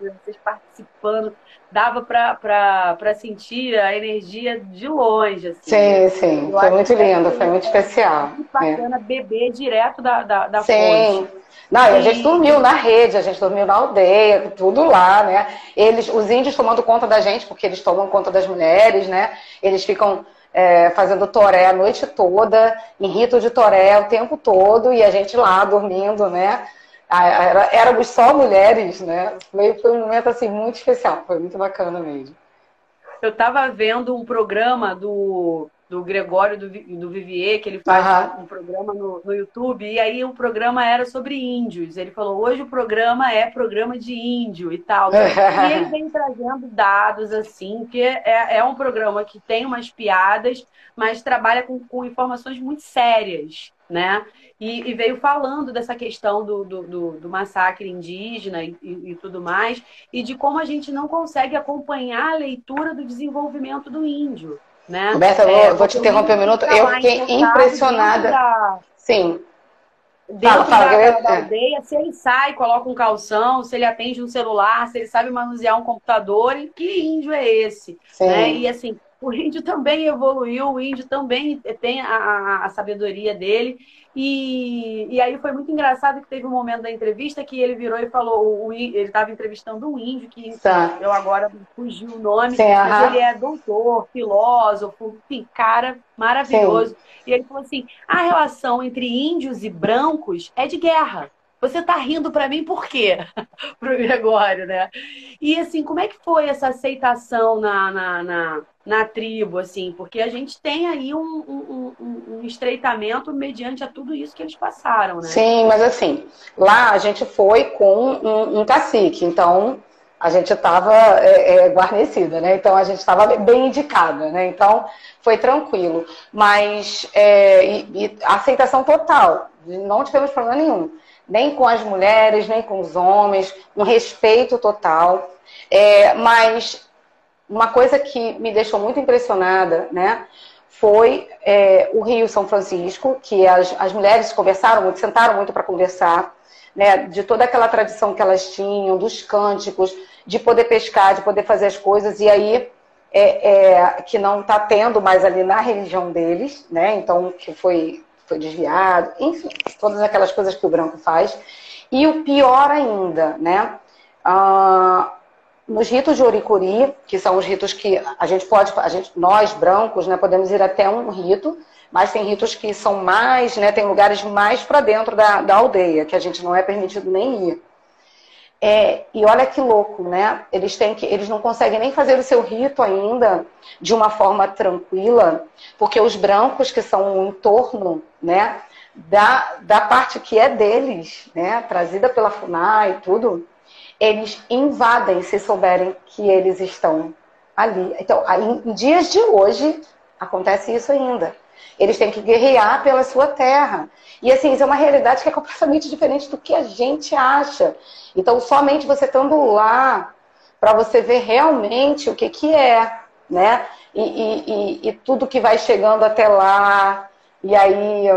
vocês participando, dava para sentir a energia de longe. Assim. Sim, sim, foi muito lindo, foi muito especial. Muito bacana é. beber direto da, da, da sim. fonte. Não, e a gente dormiu na rede, a gente dormiu na aldeia, tudo lá, né? Eles, os índios tomando conta da gente, porque eles tomam conta das mulheres, né? Eles ficam é, fazendo toré a noite toda, em rito de toré o tempo todo, e a gente lá dormindo, né? Era, éramos só mulheres, né? Foi, foi um momento assim muito especial, foi muito bacana mesmo. Eu estava vendo um programa do do Gregório do, do Vivier, que ele faz uhum. um programa no, no YouTube, e aí o programa era sobre índios. Ele falou, hoje o programa é programa de índio e tal. <laughs> e ele vem trazendo dados, assim, que é, é um programa que tem umas piadas, mas trabalha com, com informações muito sérias, né? E, e, veio falando dessa questão do, do, do, do massacre indígena e, e, e, tudo mais, e de como a gente não consegue acompanhar a leitura do desenvolvimento do índio. Né? Roberta, é, vou, te interromper um minuto. Eu fiquei impressionada. Da... Sim. Dentro fala, fala, da, da, aldeia, se ele sai, coloca um calção, se ele atende um celular, se ele sabe manusear um computador, que índio é esse? Né? E assim, o índio também evoluiu, o índio também tem a, a, sabedoria dele. E, e aí foi muito engraçado que teve um momento da entrevista que ele virou e falou, o, ele estava entrevistando um índio, que tá. eu agora fugiu o nome, mas ele é doutor, filósofo, enfim, cara maravilhoso. Sim. E ele falou assim: a relação entre índios e brancos é de guerra. Você tá rindo para mim por quê? <laughs> Pro Gregório, né? E assim, como é que foi essa aceitação na, na, na, na tribo, assim? Porque a gente tem aí um, um, um, um, estreitamento mediante a tudo isso que eles passaram, né? Sim, mas assim, lá a gente foi com um, cacique, então a gente estava é, é, guarnecida, né? Então a gente estava bem indicada, né? Então foi tranquilo. Mas é, e, e aceitação total, não tivemos problema nenhum nem com as mulheres, nem com os homens, um respeito total. É, mas uma coisa que me deixou muito impressionada, né, foi é, o Rio São Francisco, que as, as mulheres conversaram muito, sentaram muito para conversar, né, de toda aquela tradição que elas tinham, dos cânticos, de poder pescar, de poder fazer as coisas, e aí é, é, que não está tendo mais ali na religião deles, né? Então, que foi foi desviado, enfim, todas aquelas coisas que o branco faz. E o pior ainda, né? Ah, nos ritos de Oricuri, que são os ritos que a gente pode, a gente, nós brancos, né, podemos ir até um rito, mas tem ritos que são mais, né, tem lugares mais para dentro da, da aldeia, que a gente não é permitido nem ir. É, e olha que louco, né? Eles têm que, eles não conseguem nem fazer o seu rito ainda de uma forma tranquila, porque os brancos que são o entorno, né, da, da parte que é deles, né, trazida pela FUNAI e tudo, eles invadem se souberem que eles estão ali. Então, em dias de hoje acontece isso ainda. Eles têm que guerrear pela sua terra. E assim, isso é uma realidade que é completamente diferente do que a gente acha. Então, somente você estando lá para você ver realmente o que, que é, né? E, e, e, e tudo que vai chegando até lá. E aí,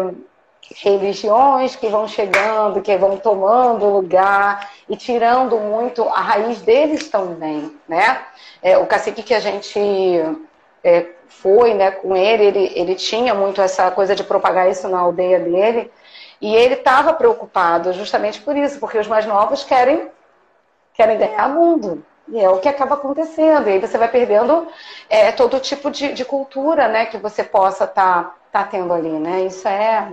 religiões que vão chegando, que vão tomando lugar e tirando muito a raiz deles também, né? É, o cacique que a gente é, foi né, com ele, ele, ele tinha muito essa coisa de propagar isso na aldeia dele. E ele estava preocupado justamente por isso, porque os mais novos querem, querem ganhar mundo. E é o que acaba acontecendo. E aí você vai perdendo é, todo tipo de, de cultura né, que você possa estar tá, tá tendo ali. Né? Isso é.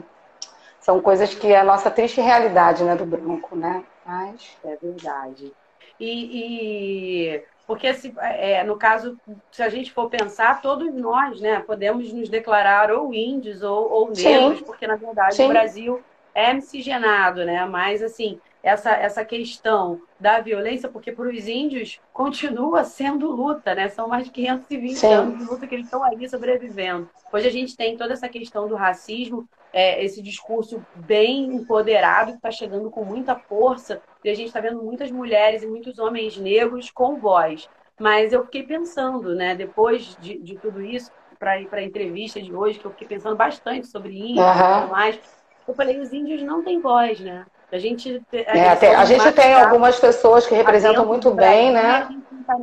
São coisas que é a nossa triste realidade né, do branco, né? Mas... É verdade. E, e porque, se, é, no caso, se a gente for pensar, todos nós né, podemos nos declarar ou índios ou, ou negros, Sim. porque, na verdade, Sim. o Brasil é miscigenado, né? Mas, assim, essa, essa questão da violência, porque para os índios continua sendo luta, né? São mais de 520 Sim. anos de luta que eles estão ali sobrevivendo. Hoje a gente tem toda essa questão do racismo, é, esse discurso bem empoderado que está chegando com muita força, e a gente está vendo muitas mulheres e muitos homens negros com voz. Mas eu fiquei pensando, né, depois de, de tudo isso, para ir para a entrevista de hoje, que eu fiquei pensando bastante sobre índios uhum. e tudo mais, eu falei, os índios não têm voz, né? A gente, a é, tem, a gente tem algumas pessoas que representam muito bem, né? Tá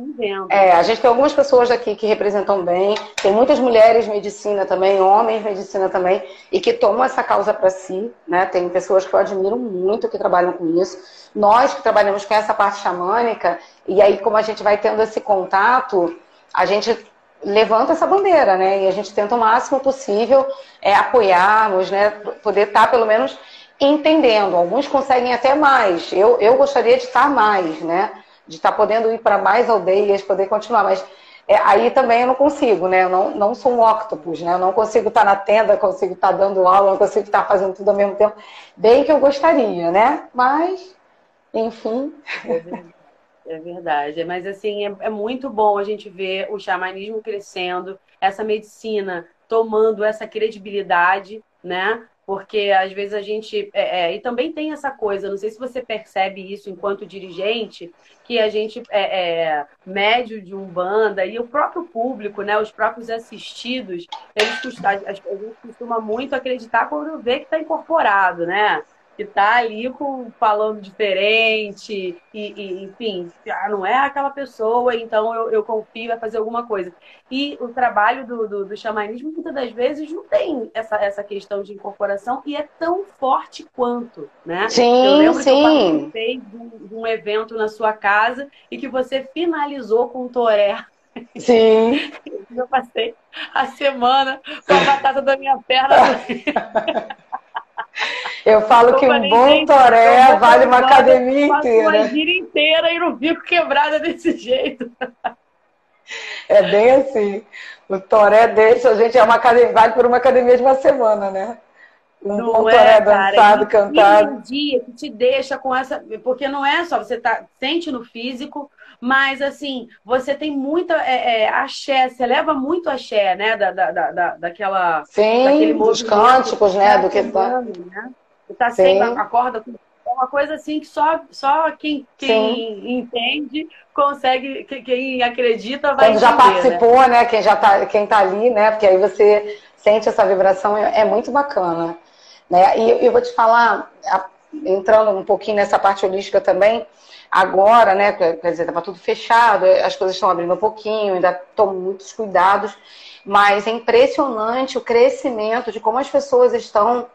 é, a gente tem algumas pessoas aqui que representam bem, tem muitas mulheres medicina também, homens medicina também, e que tomam essa causa para si, né? Tem pessoas que eu admiro muito que trabalham com isso. Nós que trabalhamos com essa parte xamânica, e aí como a gente vai tendo esse contato, a gente levanta essa bandeira, né? E a gente tenta o máximo possível é, apoiarmos, né? Poder estar tá, pelo menos entendendo. Alguns conseguem até mais. Eu, eu gostaria de estar mais, né? De estar podendo ir para mais aldeias, poder continuar. Mas é, aí também eu não consigo, né? Eu não, não sou um octopus, né? Eu não consigo estar na tenda, consigo estar dando aula, não consigo estar fazendo tudo ao mesmo tempo. Bem que eu gostaria, né? Mas, enfim. É verdade. Mas, assim, é, é muito bom a gente ver o xamanismo crescendo, essa medicina tomando essa credibilidade, né? Porque às vezes a gente. É, é, e também tem essa coisa, não sei se você percebe isso enquanto dirigente, que a gente é, é médio de Umbanda e o próprio público, né, os próprios assistidos, eles costumam, a gente costuma muito acreditar quando vê que está incorporado, né? Que tá ali com, falando diferente, e, e, enfim, ah, não é aquela pessoa, então eu, eu confio, vai fazer alguma coisa. E o trabalho do, do, do, xamanismo, muitas das vezes, não tem essa, essa questão de incorporação e é tão forte quanto, né? Sim, eu lembro sim. que eu participei de um, evento na sua casa e que você finalizou com o toré. Sim. <laughs> Eu passei a semana com a batata da minha perna. <laughs> Eu falo que um bom toré vale uma academia inteira. Uma gira inteira e não fico quebrada desse jeito. É bem assim. O toré deixa a gente é uma academia, vale por uma academia de uma semana, né? Um não bom é, toré dançado, cara, cantado. um dia que te deixa com essa. Porque não é só você tá, sente no físico, mas, assim, você tem muita é, é, axé, você leva muito axé, né? Da, da, da, daquela. Sim, dos cânticos, né? Do que tá. Né? Tá sempre, acorda com é uma coisa assim que só, só quem, quem entende consegue, quem acredita vai Quando já entender, né? participou, né? né? Quem já tá, quem tá ali, né? Porque aí você sente essa vibração, é, é muito bacana. Né? E eu vou te falar, entrando um pouquinho nessa parte holística também, Agora, né, quer dizer, estava tudo fechado, as coisas estão abrindo um pouquinho, ainda tomo muitos cuidados, mas é impressionante o crescimento de como as pessoas estão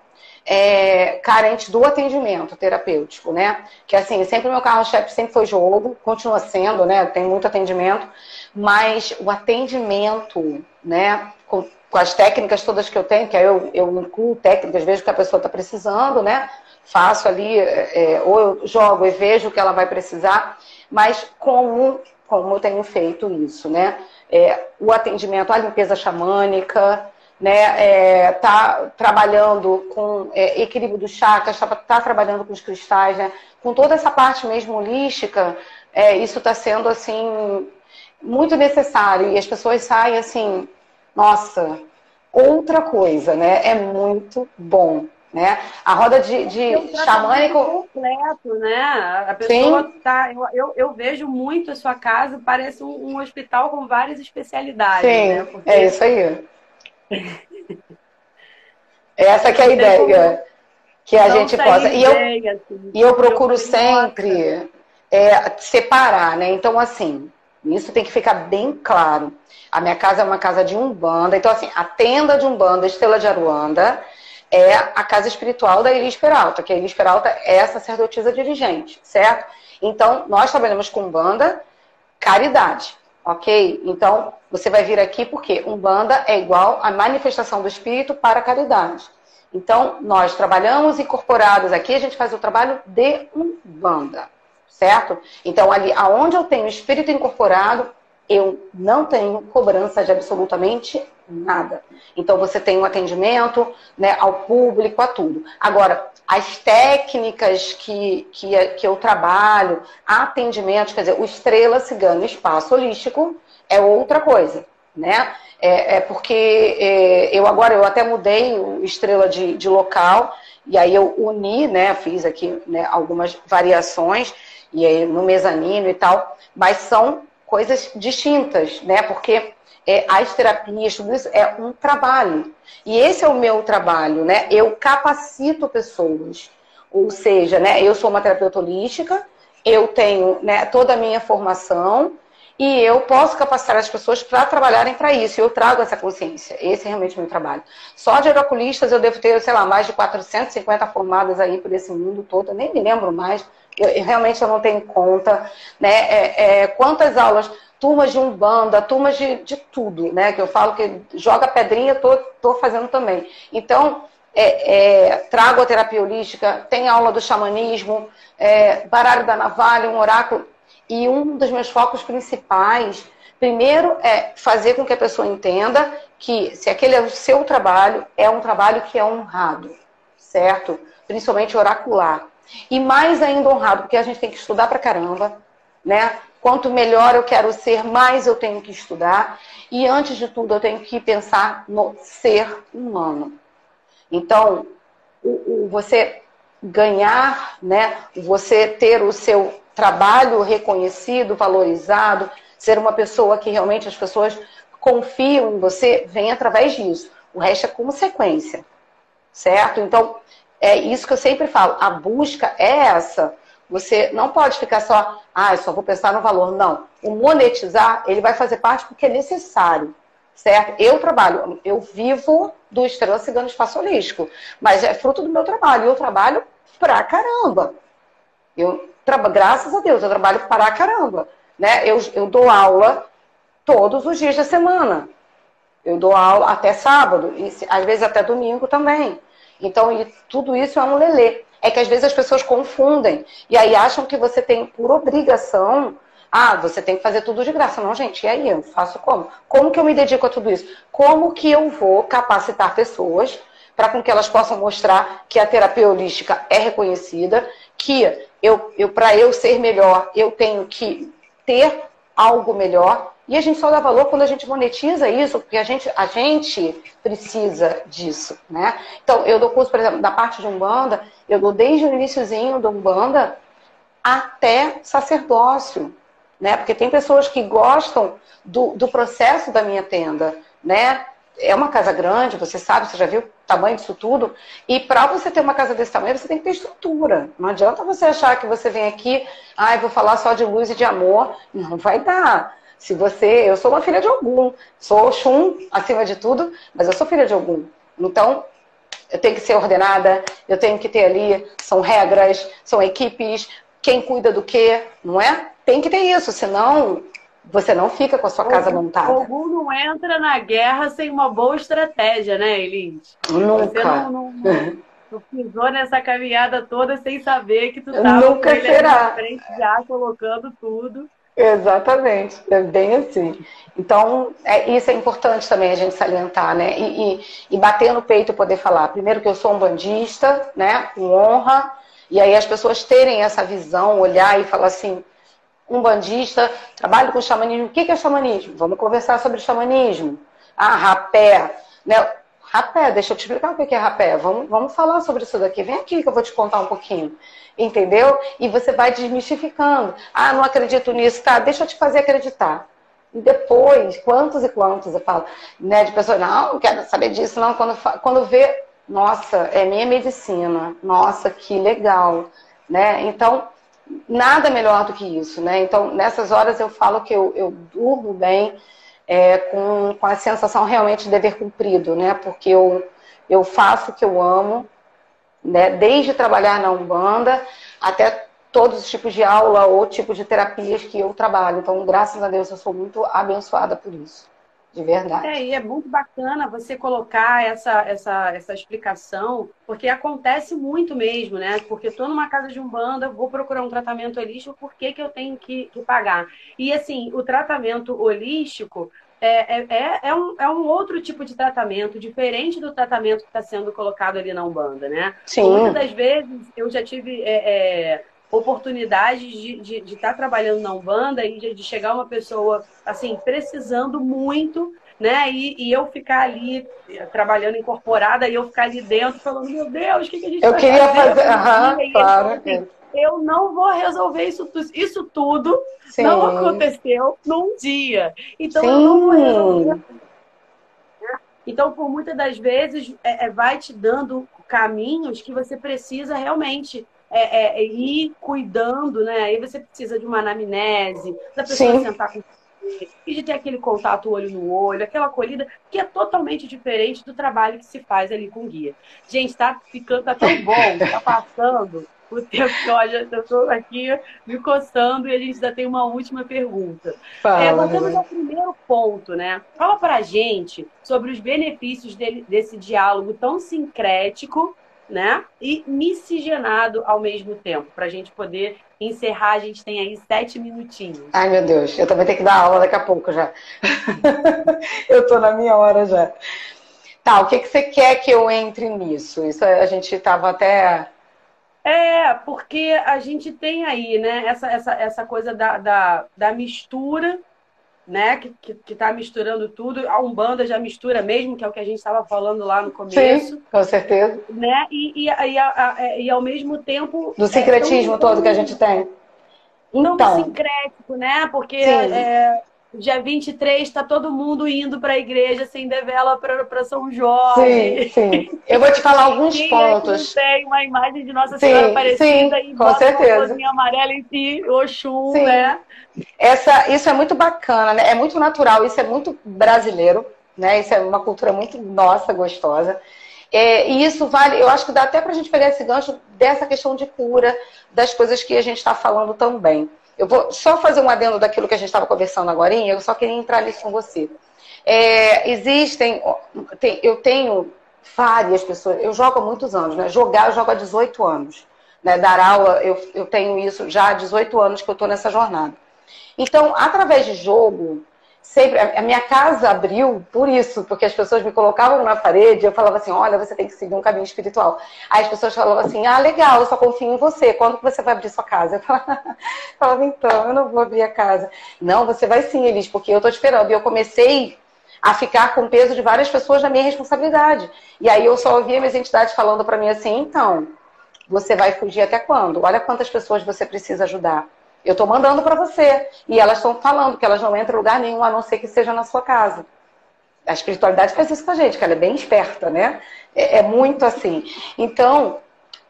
é, carentes do atendimento terapêutico, né? Que assim, sempre o meu carro-chefe sempre foi jogo, continua sendo, né? Tem muito atendimento, mas o atendimento, né? Com, com as técnicas todas que eu tenho, que aí eu, eu incluo técnicas, vejo que a pessoa está precisando, né? Faço ali, é, ou eu jogo e vejo o que ela vai precisar, mas como, como eu tenho feito isso, né? É, o atendimento, a limpeza xamânica, né? É, tá trabalhando com é, equilíbrio do chakras, tá, tá, trabalhando com os cristais, né? Com toda essa parte mesmo holística, é, isso está sendo assim muito necessário e as pessoas saem assim, nossa, outra coisa, né? É muito bom. Né? A roda de, de um xamânico. completo, né? A pessoa Sim. tá. Eu, eu, eu, vejo muito a sua casa, parece um, um hospital com várias especialidades. Sim, né? Porque... é isso aí. <laughs> Essa que é a ideia. Que a gente possa. E eu, assim, e eu procuro sempre é, separar, né? Então, assim, isso tem que ficar bem claro. A minha casa é uma casa de Umbanda. Então, assim, a tenda de Umbanda, Estrela de Aruanda, é a casa espiritual da Elis Peralta, que a Elis Peralta é a sacerdotisa dirigente, certo? Então, nós trabalhamos com banda, caridade, ok? Então, você vai vir aqui porque Umbanda é igual a manifestação do espírito para a caridade. Então, nós trabalhamos incorporados aqui, a gente faz o trabalho de Umbanda, certo? Então, ali aonde eu tenho espírito incorporado, eu não tenho cobrança de absolutamente nada. Então você tem um atendimento né, ao público, a tudo. Agora, as técnicas que, que, que eu trabalho, atendimento, quer dizer, o Estrela Cigano Espaço Holístico é outra coisa, né? É, é porque é, eu agora eu até mudei o Estrela de, de local e aí eu uni, né? Fiz aqui né, algumas variações e aí no mezanino e tal, mas são coisas distintas, né? Porque é, as terapias, tudo isso é um trabalho. E esse é o meu trabalho, né? Eu capacito pessoas. Ou seja, né, eu sou uma terapeuta holística, eu tenho né, toda a minha formação e eu posso capacitar as pessoas para trabalharem para isso. Eu trago essa consciência. Esse é realmente o meu trabalho. Só de oraculistas eu devo ter, sei lá, mais de 450 formadas aí por esse mundo todo. Eu nem me lembro mais. Eu, realmente eu não tenho conta. Né? É, é, quantas aulas turmas de umbanda, turmas de, de tudo, né? Que eu falo que joga pedrinha, tô, tô fazendo também. Então, é, é, trago a terapia holística, tem aula do xamanismo, é, baralho da navalha, um oráculo. E um dos meus focos principais, primeiro, é fazer com que a pessoa entenda que se aquele é o seu trabalho, é um trabalho que é honrado, certo? Principalmente oracular. E mais ainda honrado, porque a gente tem que estudar pra caramba, né? Quanto melhor eu quero ser, mais eu tenho que estudar. E antes de tudo, eu tenho que pensar no ser humano. Então, você ganhar, né? Você ter o seu trabalho reconhecido, valorizado, ser uma pessoa que realmente as pessoas confiam em você, vem através disso. O resto é consequência, certo? Então, é isso que eu sempre falo. A busca é essa. Você não pode ficar só, ah, eu só vou pensar no valor. Não. O monetizar, ele vai fazer parte porque é necessário, certo? Eu trabalho, eu vivo do Estrela Cigano Espaço Holístico, mas é fruto do meu trabalho. Eu trabalho pra caramba. Eu, graças a Deus, eu trabalho pra caramba. Né? Eu, eu dou aula todos os dias da semana. Eu dou aula até sábado, e às vezes até domingo também. Então, tudo isso é um lelê é que às vezes as pessoas confundem e aí acham que você tem por obrigação, ah, você tem que fazer tudo de graça. Não, gente, e aí eu faço como? Como que eu me dedico a tudo isso? Como que eu vou capacitar pessoas para com que elas possam mostrar que a terapia holística é reconhecida, que eu, eu para eu ser melhor, eu tenho que ter algo melhor, e a gente só dá valor quando a gente monetiza isso, porque a gente, a gente precisa disso, né? Então, eu dou curso, por exemplo, da parte de Umbanda, eu dou desde o iníciozinho do Umbanda até sacerdócio, né? Porque tem pessoas que gostam do, do processo da minha tenda, né? É uma casa grande, você sabe, você já viu o tamanho disso tudo. E para você ter uma casa desse tamanho, você tem que ter estrutura. Não adianta você achar que você vem aqui, ah, vou falar só de luz e de amor. Não vai dar. Se você, eu sou uma filha de algum, sou Xum acima de tudo, mas eu sou filha de algum. Então, eu tenho que ser ordenada, eu tenho que ter ali, são regras, são equipes, quem cuida do quê, não é? Tem que ter isso, senão você não fica com a sua casa montada. O não entra na guerra sem uma boa estratégia, né, Elis? Nunca. Você não, não, não, pisou nessa caminhada toda sem saber que tu estava Nunca será. frente já colocando tudo. Exatamente, é bem assim. Então, é, isso é importante também a gente salientar, né? E, e, e, bater no peito poder falar, primeiro que eu sou um bandista, né? Com honra, e aí as pessoas terem essa visão, olhar e falar assim, um bandista, trabalho com xamanismo, o que é xamanismo? Vamos conversar sobre xamanismo. Ah, rapé, né? Rapé, deixa eu te explicar o que é rapé. Vamos, vamos falar sobre isso daqui. Vem aqui que eu vou te contar um pouquinho entendeu? E você vai desmistificando. Ah, não acredito nisso, tá? Deixa eu te fazer acreditar. E depois, quantos e quantos eu falo, né, de pessoas, não, não quero saber disso, não. Quando, quando vê, nossa, é minha medicina, nossa, que legal, né? Então, nada melhor do que isso, né? Então, nessas horas eu falo que eu, eu durmo bem, é, com, com a sensação realmente de dever cumprido, né? Porque eu, eu faço o que eu amo, né? Desde trabalhar na Umbanda até todos os tipos de aula ou tipo de terapias que eu trabalho. Então, graças a Deus, eu sou muito abençoada por isso. De verdade. É, e é muito bacana você colocar essa, essa, essa explicação, porque acontece muito mesmo, né? Porque estou numa casa de umbanda, vou procurar um tratamento holístico, por que, que eu tenho que, que pagar? E assim, o tratamento holístico é, é, é, é, um, é um outro tipo de tratamento, diferente do tratamento que está sendo colocado ali na Umbanda, né? Sim. Muitas das vezes eu já tive é, é oportunidades de estar de, de tá trabalhando na Umbanda e de, de, chegar uma pessoa, assim, precisando muito, né? E, e, eu ficar ali trabalhando incorporada e eu ficar ali dentro falando, meu Deus, o que, que a gente Eu queria fazer, fazer... claro. Assim, eu não vou resolver isso, isso tudo, Sim. não aconteceu num dia. Então, Sim. eu não vou resolver. Então, por muitas das vezes, é, é, vai te dando caminhos que você precisa realmente é, é, ir cuidando, né? Aí você precisa de uma anamnese, da pessoa Sim. sentar com você, e de ter aquele contato olho no olho, aquela acolhida, que é totalmente diferente do trabalho que se faz ali com guia. Gente, tá ficando, tá tão bom, tá passando o tempo que, olha, eu estou aqui me coçando e a gente ainda tem uma última pergunta. Fala, é, voltamos ao primeiro ponto, né? Fala pra gente sobre os benefícios dele, desse diálogo tão sincrético né? E miscigenado ao mesmo tempo, para a gente poder encerrar. A gente tem aí sete minutinhos. Ai, meu Deus, eu também tenho que dar aula daqui a pouco já. <laughs> eu estou na minha hora já. Tá, o que, que você quer que eu entre nisso? Isso a gente estava até. É, porque a gente tem aí, né, essa, essa, essa coisa da, da, da mistura né, que, que, que tá misturando tudo. A Umbanda já mistura mesmo, que é o que a gente estava falando lá no começo. Sim, com certeza. Né? E, e, e, a, e ao mesmo tempo. Do sincretismo é, todo que a gente tem. Então. Não sincrético, né? Porque é, dia 23 está todo mundo indo para a igreja sem devela para São Jorge. Sim, sim. Eu vou te falar alguns Quem pontos. Tem uma imagem de Nossa Senhora sim, Aparecida sim, e com certeza. uma amarela em si, Oxum, sim. né? Essa, isso é muito bacana, né? É muito natural, isso é muito brasileiro, né? Isso é uma cultura muito nossa, gostosa. É, e isso vale, eu acho que dá até para a gente pegar esse gancho dessa questão de cura, das coisas que a gente está falando também. Eu vou só fazer um adendo daquilo que a gente estava conversando agora, eu só queria entrar nisso com você. É, existem, tem, eu tenho várias pessoas, eu jogo há muitos anos, né? Jogar eu jogo há 18 anos. Né? Dar aula, eu, eu tenho isso já há 18 anos que eu estou nessa jornada. Então, através de jogo, sempre a minha casa abriu por isso, porque as pessoas me colocavam na parede eu falava assim, olha, você tem que seguir um caminho espiritual. Aí as pessoas falavam assim, ah, legal, eu só confio em você. Quando que você vai abrir sua casa? <laughs> Eu falava, então, eu não vou abrir a casa. Não, você vai sim, Elis, porque eu tô esperando. E eu comecei a ficar com o peso de várias pessoas na minha responsabilidade. E aí eu só ouvia minhas entidades falando para mim assim, então, você vai fugir até quando? Olha quantas pessoas você precisa ajudar. Eu estou mandando para você. E elas estão falando que elas não entram em lugar nenhum a não ser que seja na sua casa. A espiritualidade faz isso com a gente, que ela é bem esperta, né? É, é muito assim. Então,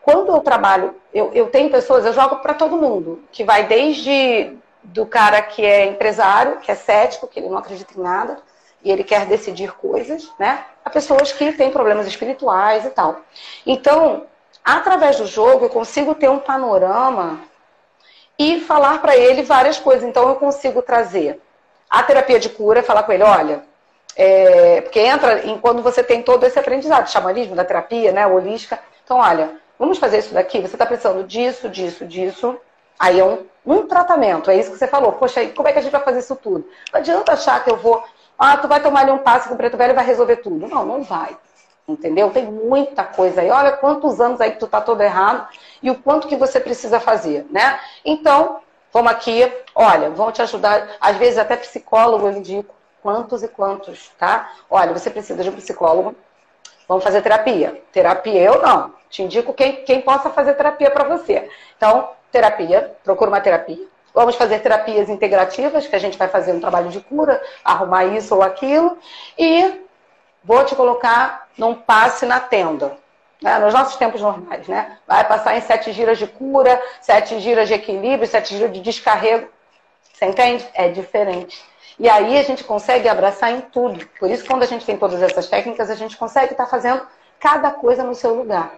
quando eu trabalho, eu, eu tenho pessoas, eu jogo para todo mundo, que vai desde do cara que é empresário, que é cético, que ele não acredita em nada, e ele quer decidir coisas, né? A pessoas que têm problemas espirituais e tal. Então, através do jogo, eu consigo ter um panorama e falar para ele várias coisas. Então, eu consigo trazer a terapia de cura, falar com ele, olha, é, porque entra em quando você tem todo esse aprendizado, xamanismo, da terapia, né, holística. Então, olha, vamos fazer isso daqui, você está precisando disso, disso, disso. Aí é um, um tratamento, é isso que você falou. Poxa, como é que a gente vai fazer isso tudo? Não adianta achar que eu vou, ah, tu vai tomar ali um passe com o preto velho e vai resolver tudo. Não, não vai. Entendeu? Tem muita coisa aí. Olha quantos anos aí que tu tá todo errado e o quanto que você precisa fazer, né? Então, vamos aqui, olha, vão te ajudar. Às vezes até psicólogo eu indico quantos e quantos, tá? Olha, você precisa de um psicólogo. Vamos fazer terapia. Terapia eu não. Te indico quem, quem possa fazer terapia para você. Então, terapia, procura uma terapia. Vamos fazer terapias integrativas, que a gente vai fazer um trabalho de cura, arrumar isso ou aquilo. E vou te colocar num passe na tenda. Né? Nos nossos tempos normais, né? Vai passar em sete giras de cura, sete giras de equilíbrio, sete giras de descarrego. Você entende? É diferente. E aí a gente consegue abraçar em tudo. Por isso, quando a gente tem todas essas técnicas, a gente consegue estar fazendo cada coisa no seu lugar.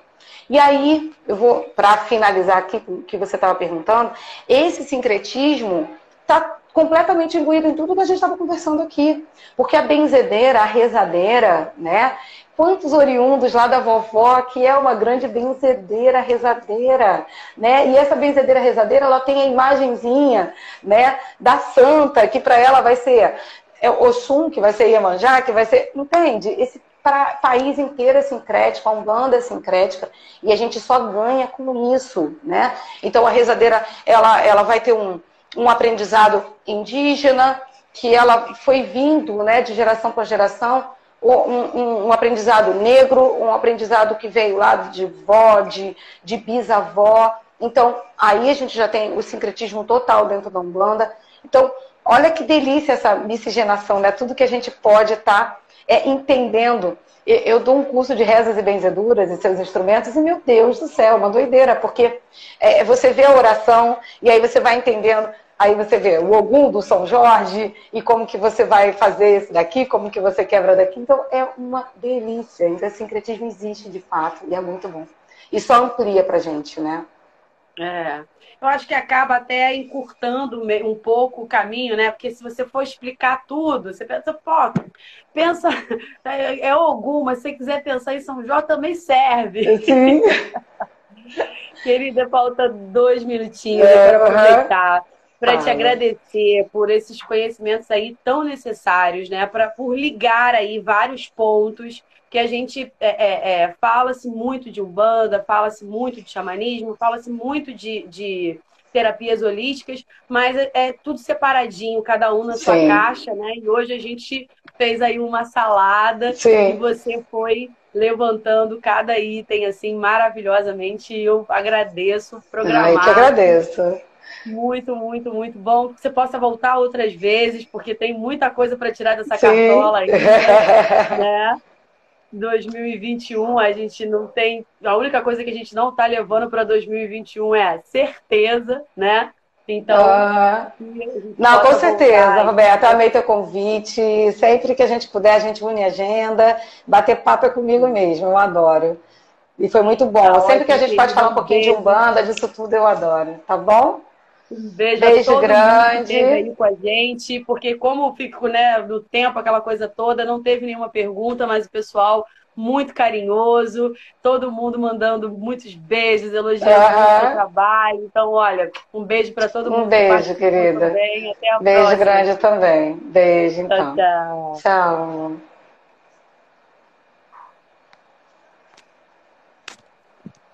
E aí, eu vou, para finalizar aqui o que você estava perguntando, esse sincretismo está completamente imbuído em tudo que a gente estava conversando aqui. Porque a benzedeira, a rezadeira, né? Quantos oriundos lá da vovó, que é uma grande benzedeira, rezadeira, né? E essa benzedeira, rezadeira, ela tem a imagenzinha, né? Da santa, que para ela vai ser é, Oxum, que vai ser Iemanjá, que vai ser... Entende? Esse pra, país inteiro é sincrético, a Umbanda é sincrética, e a gente só ganha com isso, né? Então a rezadeira, ela, ela vai ter um, um aprendizado indígena, que ela foi vindo, né, de geração para geração, um, um, aprendizado negro, um aprendizado que veio lá de vó, de, de bisavó. Então, aí a gente já tem o sincretismo total dentro da Umbanda. Então, olha que delícia essa miscigenação, né? Tudo que a gente pode estar tá, é, entendendo. Eu dou um curso de rezas e benzeduras e seus instrumentos, e meu Deus do céu, uma doideira, porque é, você vê a oração e aí você vai entendendo Aí você vê o Ogum do São Jorge e como que você vai fazer esse daqui, como que você quebra daqui. Então é uma delícia. Então, esse sincretismo existe de fato e é muito bom. E só amplia pra gente, né? É. Eu acho que acaba até encurtando um pouco o caminho, né? Porque se você for explicar tudo, você pensa, pô, pensa, <laughs> é, é Ogum, mas se você quiser pensar em São Jorge também serve. <laughs> Sim. <laughs> Querida, falta dois minutinhos, é, quero aproveitar. Uhum para te agradecer por esses conhecimentos aí tão necessários, né? Pra, por ligar aí vários pontos que a gente é, é, é, fala-se muito de Umbanda, fala-se muito de xamanismo, fala-se muito de, de, terapias holísticas, mas é, é, tudo separadinho, cada um na sua Sim. caixa, né? E hoje a gente fez aí uma salada Sim. e você foi levantando cada item assim maravilhosamente. Eu agradeço programar. Ai, que agradeço. Muito, muito, muito bom. Que você possa voltar outras vezes, porque tem muita coisa para tirar dessa Sim. cartola aí. <laughs> né? 2021 a gente não tem. A única coisa que a gente não está levando para 2021 é certeza, né? Então. Não, com certeza, voltar. Roberta. Amei teu convite. Sempre que a gente puder, a gente une a agenda. Bater papo é comigo mesmo, eu adoro. E foi muito bom. Tá Sempre que a gente pode falar um pouquinho de Umbanda, disso tudo eu adoro. Tá bom? Um beijo, beijo a todo grande. que aí com a gente, porque como fico né, no tempo, aquela coisa toda, não teve nenhuma pergunta, mas o pessoal muito carinhoso, todo mundo mandando muitos beijos, elogiando uhum. o trabalho. Então, olha, um beijo para todo mundo. Um beijo, querida. Também. Até a beijo próxima. grande também. Beijo, então. Tchau, tchau. Tchau.